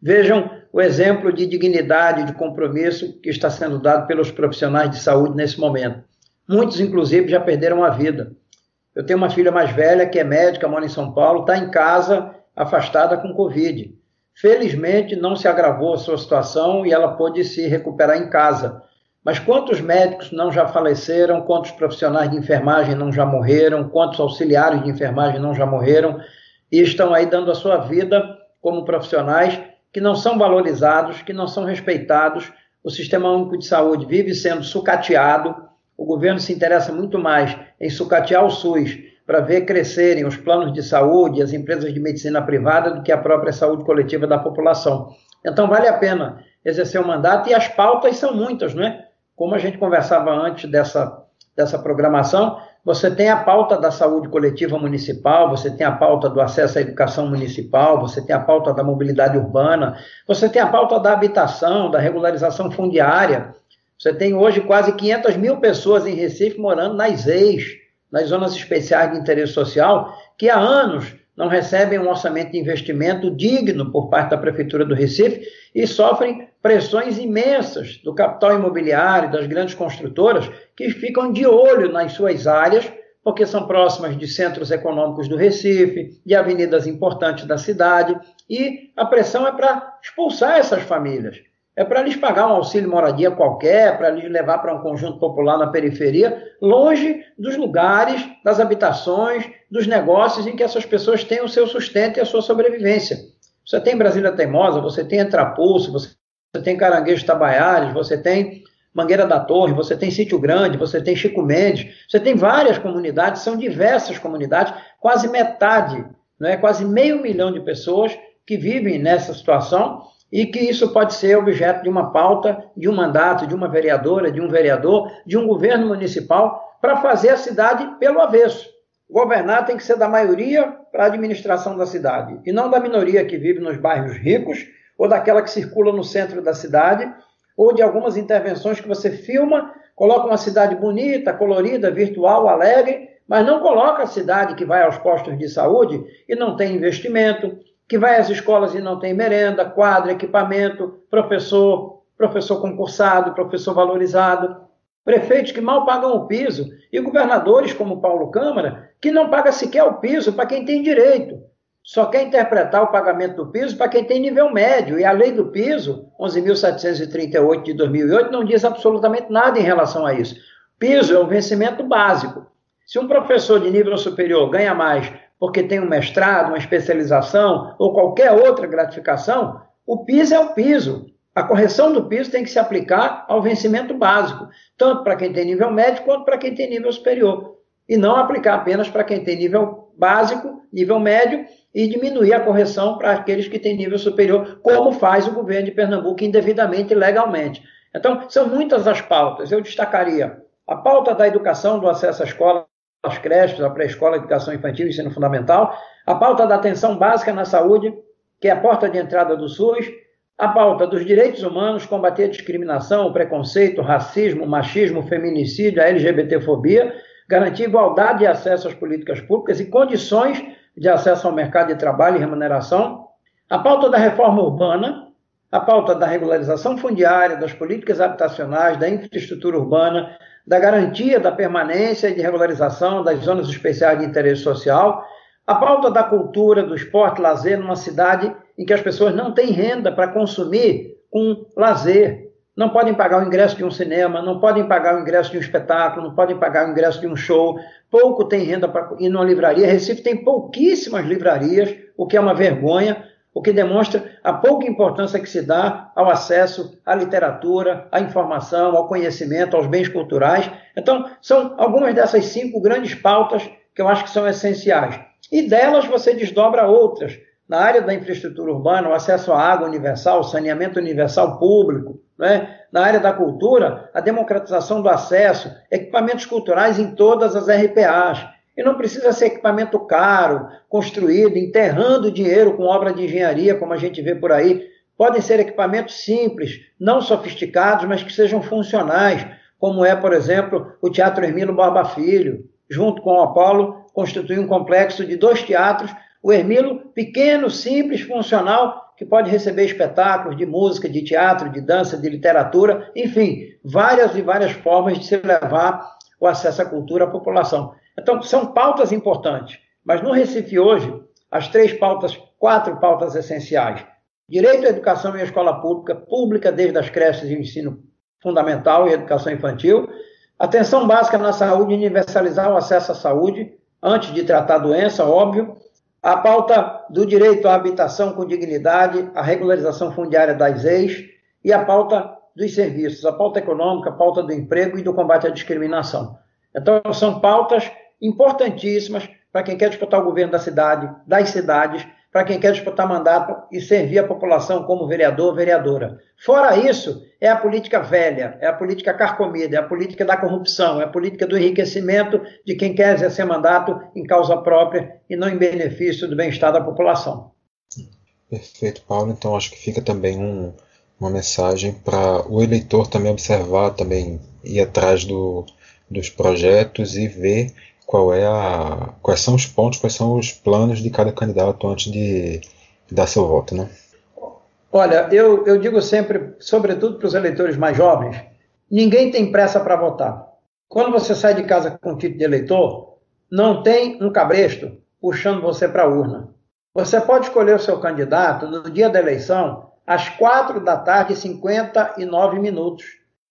Vejam o exemplo de dignidade, de compromisso que está sendo dado pelos profissionais de saúde nesse momento. Muitos, inclusive, já perderam a vida. Eu tenho uma filha mais velha que é médica, mora em São Paulo, está em casa, afastada com Covid. Felizmente, não se agravou a sua situação e ela pôde se recuperar em casa. Mas quantos médicos não já faleceram, quantos profissionais de enfermagem não já morreram, quantos auxiliares de enfermagem não já morreram e estão aí dando a sua vida como profissionais que não são valorizados, que não são respeitados. O Sistema Único de Saúde vive sendo sucateado, o governo se interessa muito mais em sucatear o SUS para ver crescerem os planos de saúde as empresas de medicina privada do que a própria saúde coletiva da população. Então, vale a pena exercer o mandato e as pautas são muitas, não é? Como a gente conversava antes dessa, dessa programação, você tem a pauta da saúde coletiva municipal, você tem a pauta do acesso à educação municipal, você tem a pauta da mobilidade urbana, você tem a pauta da habitação, da regularização fundiária, você tem hoje quase 500 mil pessoas em Recife morando nas EIs, nas zonas especiais de interesse social, que há anos não recebem um orçamento de investimento digno por parte da Prefeitura do Recife e sofrem pressões imensas do capital imobiliário, das grandes construtoras, que ficam de olho nas suas áreas, porque são próximas de centros econômicos do Recife, de avenidas importantes da cidade, e a pressão é para expulsar essas famílias é para lhes pagar um auxílio moradia qualquer, para lhes levar para um conjunto popular na periferia, longe dos lugares, das habitações, dos negócios em que essas pessoas têm o seu sustento e a sua sobrevivência. Você tem Brasília Teimosa, você tem Entrapulso, você tem Caranguejo Tabaiares, você tem Mangueira da Torre, você tem Sítio Grande, você tem Chico Mendes, você tem várias comunidades, são diversas comunidades, quase metade, não é? quase meio milhão de pessoas que vivem nessa situação e que isso pode ser objeto de uma pauta, de um mandato, de uma vereadora, de um vereador, de um governo municipal, para fazer a cidade pelo avesso. Governar tem que ser da maioria para a administração da cidade, e não da minoria que vive nos bairros ricos, ou daquela que circula no centro da cidade, ou de algumas intervenções que você filma, coloca uma cidade bonita, colorida, virtual, alegre, mas não coloca a cidade que vai aos postos de saúde e não tem investimento, que vai às escolas e não tem merenda, quadra, equipamento, professor, professor concursado, professor valorizado, prefeitos que mal pagam o piso e governadores como Paulo Câmara que não paga sequer o piso para quem tem direito. Só quer interpretar o pagamento do piso para quem tem nível médio. E a lei do piso, 11.738 de 2008, não diz absolutamente nada em relação a isso. Piso é o vencimento básico. Se um professor de nível superior ganha mais porque tem um mestrado, uma especialização ou qualquer outra gratificação, o piso é o piso. A correção do piso tem que se aplicar ao vencimento básico, tanto para quem tem nível médio quanto para quem tem nível superior. E não aplicar apenas para quem tem nível básico, nível médio, e diminuir a correção para aqueles que têm nível superior, como faz o governo de Pernambuco indevidamente e legalmente. Então, são muitas as pautas. Eu destacaria a pauta da educação, do acesso à escola, as creches, a pré-escola, educação infantil e ensino fundamental, a pauta da atenção básica na saúde, que é a porta de entrada do SUS, a pauta dos direitos humanos, combater a discriminação, o preconceito, o racismo, o machismo, o feminicídio, a LGBTfobia, garantir igualdade de acesso às políticas públicas e condições de acesso ao mercado de trabalho e remuneração, a pauta da reforma urbana, a pauta da regularização fundiária, das políticas habitacionais, da infraestrutura urbana, da garantia da permanência e de regularização das zonas especiais de interesse social, a pauta da cultura, do esporte, lazer numa cidade em que as pessoas não têm renda para consumir um lazer, não podem pagar o ingresso de um cinema, não podem pagar o ingresso de um espetáculo, não podem pagar o ingresso de um show, pouco tem renda para ir numa livraria. Recife tem pouquíssimas livrarias, o que é uma vergonha, o que demonstra a pouca importância que se dá ao acesso à literatura, à informação, ao conhecimento, aos bens culturais. Então, são algumas dessas cinco grandes pautas que eu acho que são essenciais. E delas você desdobra outras. Na área da infraestrutura urbana, o acesso à água universal, saneamento universal público, né? na área da cultura, a democratização do acesso, equipamentos culturais em todas as RPAs, e não precisa ser equipamento caro, construído, enterrando dinheiro com obra de engenharia, como a gente vê por aí. Podem ser equipamentos simples, não sofisticados, mas que sejam funcionais, como é, por exemplo, o Teatro Hermilo Barba Filho. Junto com o Apolo, constitui um complexo de dois teatros. O Hermilo, pequeno, simples, funcional, que pode receber espetáculos de música, de teatro, de dança, de literatura, enfim, várias e várias formas de se levar o acesso à cultura à população. Então, são pautas importantes, mas no Recife hoje, as três pautas, quatro pautas essenciais: direito à educação e à escola pública, pública desde as creches e o ensino fundamental e educação infantil, atenção básica na saúde, universalizar o acesso à saúde, antes de tratar a doença, óbvio, a pauta do direito à habitação com dignidade, a regularização fundiária das ex e a pauta dos serviços, a pauta econômica, a pauta do emprego e do combate à discriminação. Então, são pautas importantíssimas para quem quer disputar o governo da cidade, das cidades, para quem quer disputar mandato e servir a população como vereador, vereadora. Fora isso, é a política velha, é a política carcomida, é a política da corrupção, é a política do enriquecimento de quem quer exercer mandato em causa própria e não em benefício do bem-estar da população. Perfeito, Paulo. Então acho que fica também um, uma mensagem para o eleitor também observar, também ir atrás do, dos projetos e ver qual é a, quais são os pontos, quais são os planos de cada candidato antes de, dar seu voto, né? Olha, eu, eu digo sempre, sobretudo para os eleitores mais jovens, ninguém tem pressa para votar. Quando você sai de casa com título de eleitor, não tem um cabresto puxando você para a urna. Você pode escolher o seu candidato no dia da eleição às 4 da tarde, 59 minutos.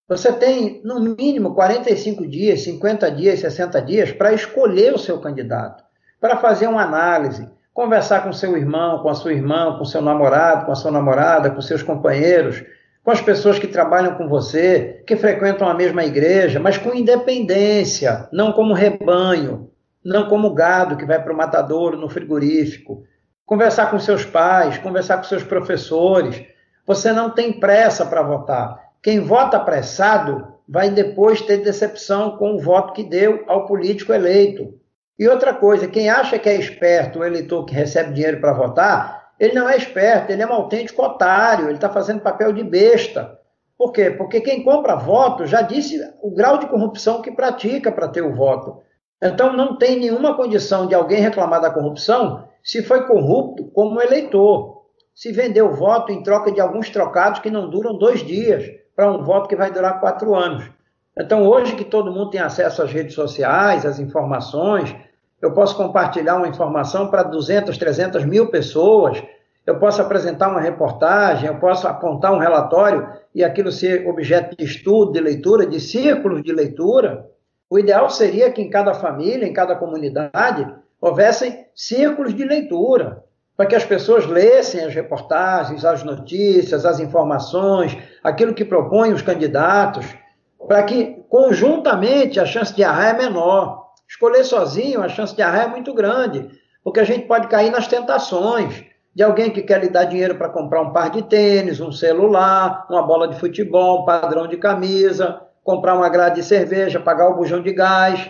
Você tem, no mínimo, 45 dias, 50 dias, 60 dias para escolher o seu candidato, para fazer uma análise, conversar com seu irmão, com a sua irmã, com seu namorado, com a sua namorada, com seus companheiros, com as pessoas que trabalham com você, que frequentam a mesma igreja, mas com independência, não como rebanho, não como gado que vai para o matadouro no frigorífico. Conversar com seus pais, conversar com seus professores. Você não tem pressa para votar. Quem vota apressado vai depois ter decepção com o voto que deu ao político eleito. E outra coisa, quem acha que é esperto, o eleitor que recebe dinheiro para votar, ele não é esperto, ele é um autêntico otário, ele está fazendo papel de besta. Por quê? Porque quem compra voto já disse o grau de corrupção que pratica para ter o voto. Então não tem nenhuma condição de alguém reclamar da corrupção se foi corrupto como eleitor. Se vendeu voto em troca de alguns trocados que não duram dois dias para um voto que vai durar quatro anos. Então, hoje que todo mundo tem acesso às redes sociais, às informações, eu posso compartilhar uma informação para 200, 300 mil pessoas, eu posso apresentar uma reportagem, eu posso apontar um relatório e aquilo ser objeto de estudo, de leitura, de círculos de leitura. O ideal seria que em cada família, em cada comunidade, houvessem círculos de leitura, para que as pessoas lessem as reportagens, as notícias, as informações, aquilo que propõem os candidatos, para que conjuntamente a chance de errar é menor. Escolher sozinho, a chance de errar é muito grande, porque a gente pode cair nas tentações de alguém que quer lhe dar dinheiro para comprar um par de tênis, um celular, uma bola de futebol, um padrão de camisa, comprar uma grade de cerveja, pagar o bujão de gás.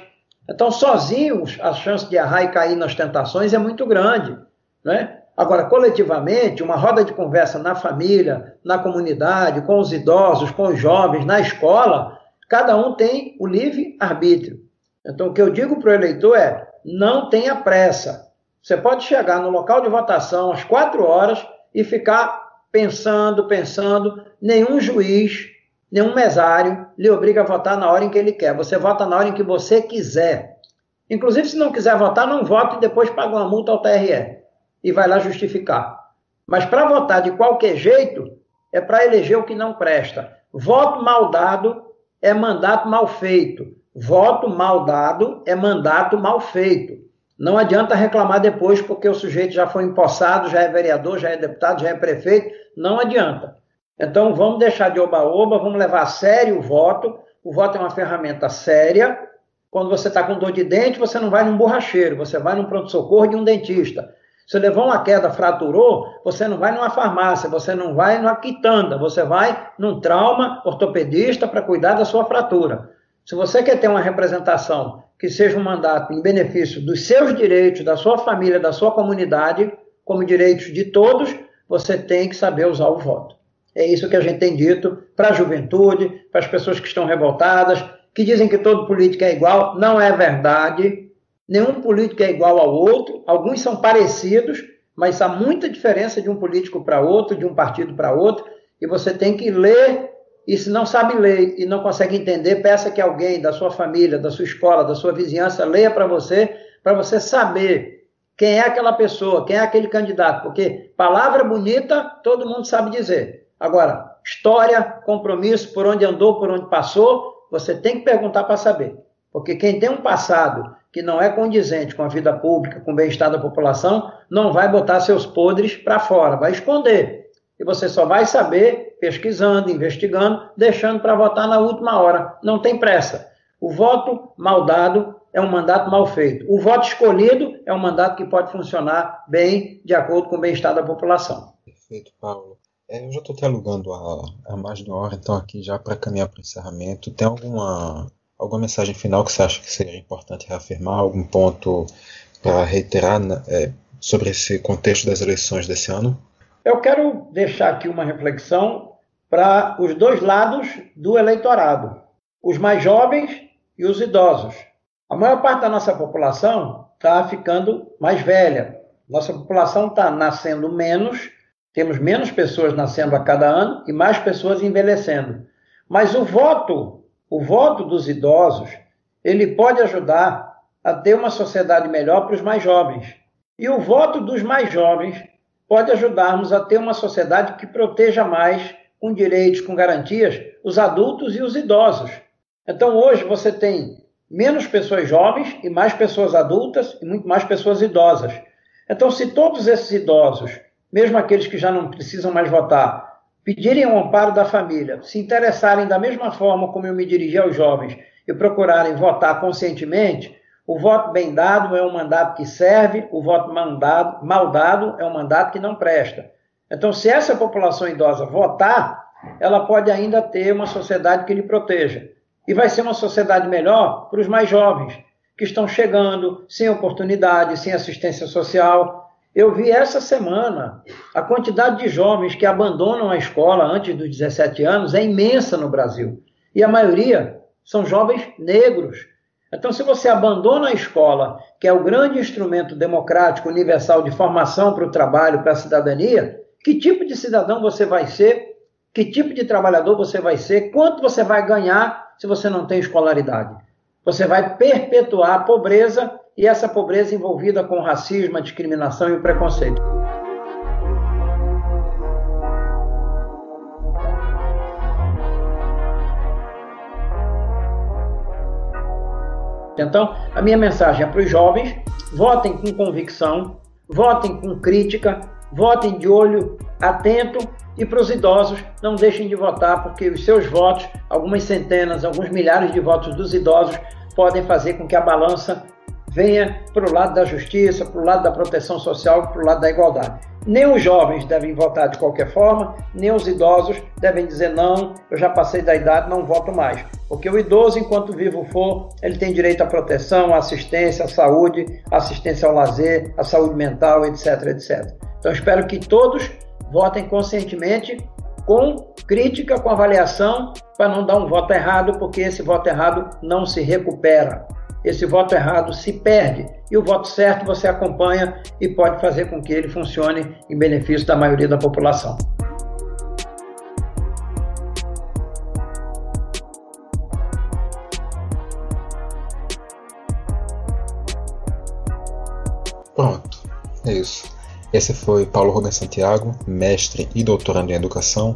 Então, sozinhos, a chance de errar e cair nas tentações é muito grande. Né? Agora, coletivamente, uma roda de conversa na família, na comunidade, com os idosos, com os jovens, na escola, cada um tem o livre arbítrio. Então, o que eu digo para o eleitor é: não tenha pressa. Você pode chegar no local de votação às quatro horas e ficar pensando, pensando. Nenhum juiz, nenhum mesário lhe obriga a votar na hora em que ele quer. Você vota na hora em que você quiser. Inclusive, se não quiser votar, não vote e depois paga uma multa ao TRE e vai lá justificar. Mas para votar de qualquer jeito, é para eleger o que não presta. Voto mal dado é mandato mal feito. Voto mal dado é mandato mal feito. Não adianta reclamar depois porque o sujeito já foi empossado, já é vereador, já é deputado, já é prefeito. Não adianta. Então vamos deixar de oba-oba, vamos levar a sério o voto. O voto é uma ferramenta séria. Quando você está com dor de dente, você não vai num borracheiro, você vai num pronto-socorro de um dentista. Você levou uma queda, fraturou, você não vai numa farmácia, você não vai numa quitanda, você vai num trauma ortopedista para cuidar da sua fratura. Se você quer ter uma representação que seja um mandato em benefício dos seus direitos, da sua família, da sua comunidade, como direitos de todos, você tem que saber usar o voto. É isso que a gente tem dito para a juventude, para as pessoas que estão revoltadas, que dizem que todo político é igual. Não é verdade. Nenhum político é igual ao outro, alguns são parecidos, mas há muita diferença de um político para outro, de um partido para outro, e você tem que ler, e se não sabe ler e não consegue entender, peça que alguém da sua família, da sua escola, da sua vizinhança leia para você, para você saber quem é aquela pessoa, quem é aquele candidato, porque palavra bonita todo mundo sabe dizer. Agora, história, compromisso, por onde andou, por onde passou, você tem que perguntar para saber. Porque quem tem um passado que não é condizente com a vida pública, com o bem-estar da população, não vai botar seus podres para fora, vai esconder. E você só vai saber pesquisando, investigando, deixando para votar na última hora. Não tem pressa. O voto mal dado é um mandato mal feito. O voto escolhido é um mandato que pode funcionar bem de acordo com o bem-estar da população. Perfeito, Paulo. É, eu já estou te alugando a mais de uma hora, então aqui já para caminhar para o encerramento, tem alguma Alguma mensagem final que você acha que seria importante reafirmar? Algum ponto para reiterar né, é, sobre esse contexto das eleições desse ano? Eu quero deixar aqui uma reflexão para os dois lados do eleitorado, os mais jovens e os idosos. A maior parte da nossa população está ficando mais velha. Nossa população está nascendo menos, temos menos pessoas nascendo a cada ano e mais pessoas envelhecendo. Mas o voto o voto dos idosos, ele pode ajudar a ter uma sociedade melhor para os mais jovens. E o voto dos mais jovens pode ajudarmos a ter uma sociedade que proteja mais, com direitos, com garantias, os adultos e os idosos. Então, hoje você tem menos pessoas jovens e mais pessoas adultas e muito mais pessoas idosas. Então, se todos esses idosos, mesmo aqueles que já não precisam mais votar, pedirem o amparo da família, se interessarem da mesma forma como eu me dirigi aos jovens e procurarem votar conscientemente, o voto bem dado é um mandato que serve, o voto mandado, mal dado é um mandato que não presta. Então, se essa população idosa votar, ela pode ainda ter uma sociedade que lhe proteja. E vai ser uma sociedade melhor para os mais jovens, que estão chegando sem oportunidade, sem assistência social. Eu vi essa semana a quantidade de jovens que abandonam a escola antes dos 17 anos é imensa no Brasil. E a maioria são jovens negros. Então, se você abandona a escola, que é o grande instrumento democrático universal de formação para o trabalho, para a cidadania, que tipo de cidadão você vai ser? Que tipo de trabalhador você vai ser? Quanto você vai ganhar se você não tem escolaridade. Você vai perpetuar a pobreza e essa pobreza envolvida com racismo, discriminação e preconceito. Então, a minha mensagem é para os jovens: votem com convicção, votem com crítica, votem de olho atento e para os idosos, não deixem de votar, porque os seus votos, algumas centenas, alguns milhares de votos dos idosos, podem fazer com que a balança venha para o lado da justiça, para o lado da proteção social, para o lado da igualdade. Nem os jovens devem votar de qualquer forma, nem os idosos devem dizer não, eu já passei da idade, não voto mais. Porque o idoso, enquanto vivo for, ele tem direito à proteção, à assistência, à saúde, assistência ao lazer, à saúde mental, etc, etc. Então espero que todos votem conscientemente, com crítica, com avaliação, para não dar um voto errado, porque esse voto errado não se recupera. Esse voto errado se perde e o voto certo você acompanha e pode fazer com que ele funcione em benefício da maioria da população. Pronto, é isso. Esse foi Paulo Rubens Santiago, mestre e doutorando em Educação,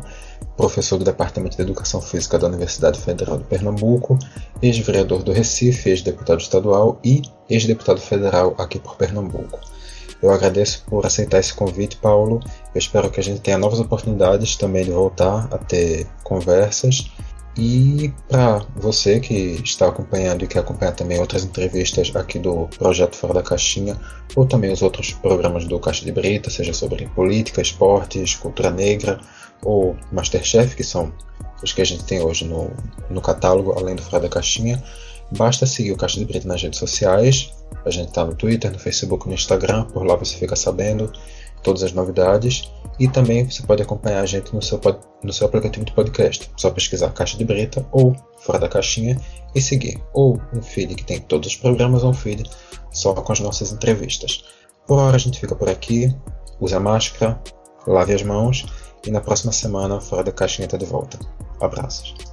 professor do Departamento de Educação Física da Universidade Federal de Pernambuco, ex-vereador do Recife, ex-deputado estadual e ex-deputado federal aqui por Pernambuco. Eu agradeço por aceitar esse convite, Paulo. Eu espero que a gente tenha novas oportunidades também de voltar a ter conversas e para você que está acompanhando e quer acompanhar também outras entrevistas aqui do Projeto Fora da Caixinha, ou também os outros programas do Caixa de Brita, seja sobre política, esportes, cultura negra ou Masterchef, que são os que a gente tem hoje no, no catálogo, além do Fora da Caixinha, basta seguir o Caixa de Brita nas redes sociais. A gente está no Twitter, no Facebook, no Instagram, por lá você fica sabendo todas as novidades. E também você pode acompanhar a gente no seu, no seu aplicativo de podcast. Só pesquisar Caixa de Brita ou Fora da Caixinha e seguir. Ou um feed que tem todos os programas ou um feed só com as nossas entrevistas. Por hora a gente fica por aqui. Use a máscara, lave as mãos e na próxima semana Fora da Caixinha está de volta. Abraços.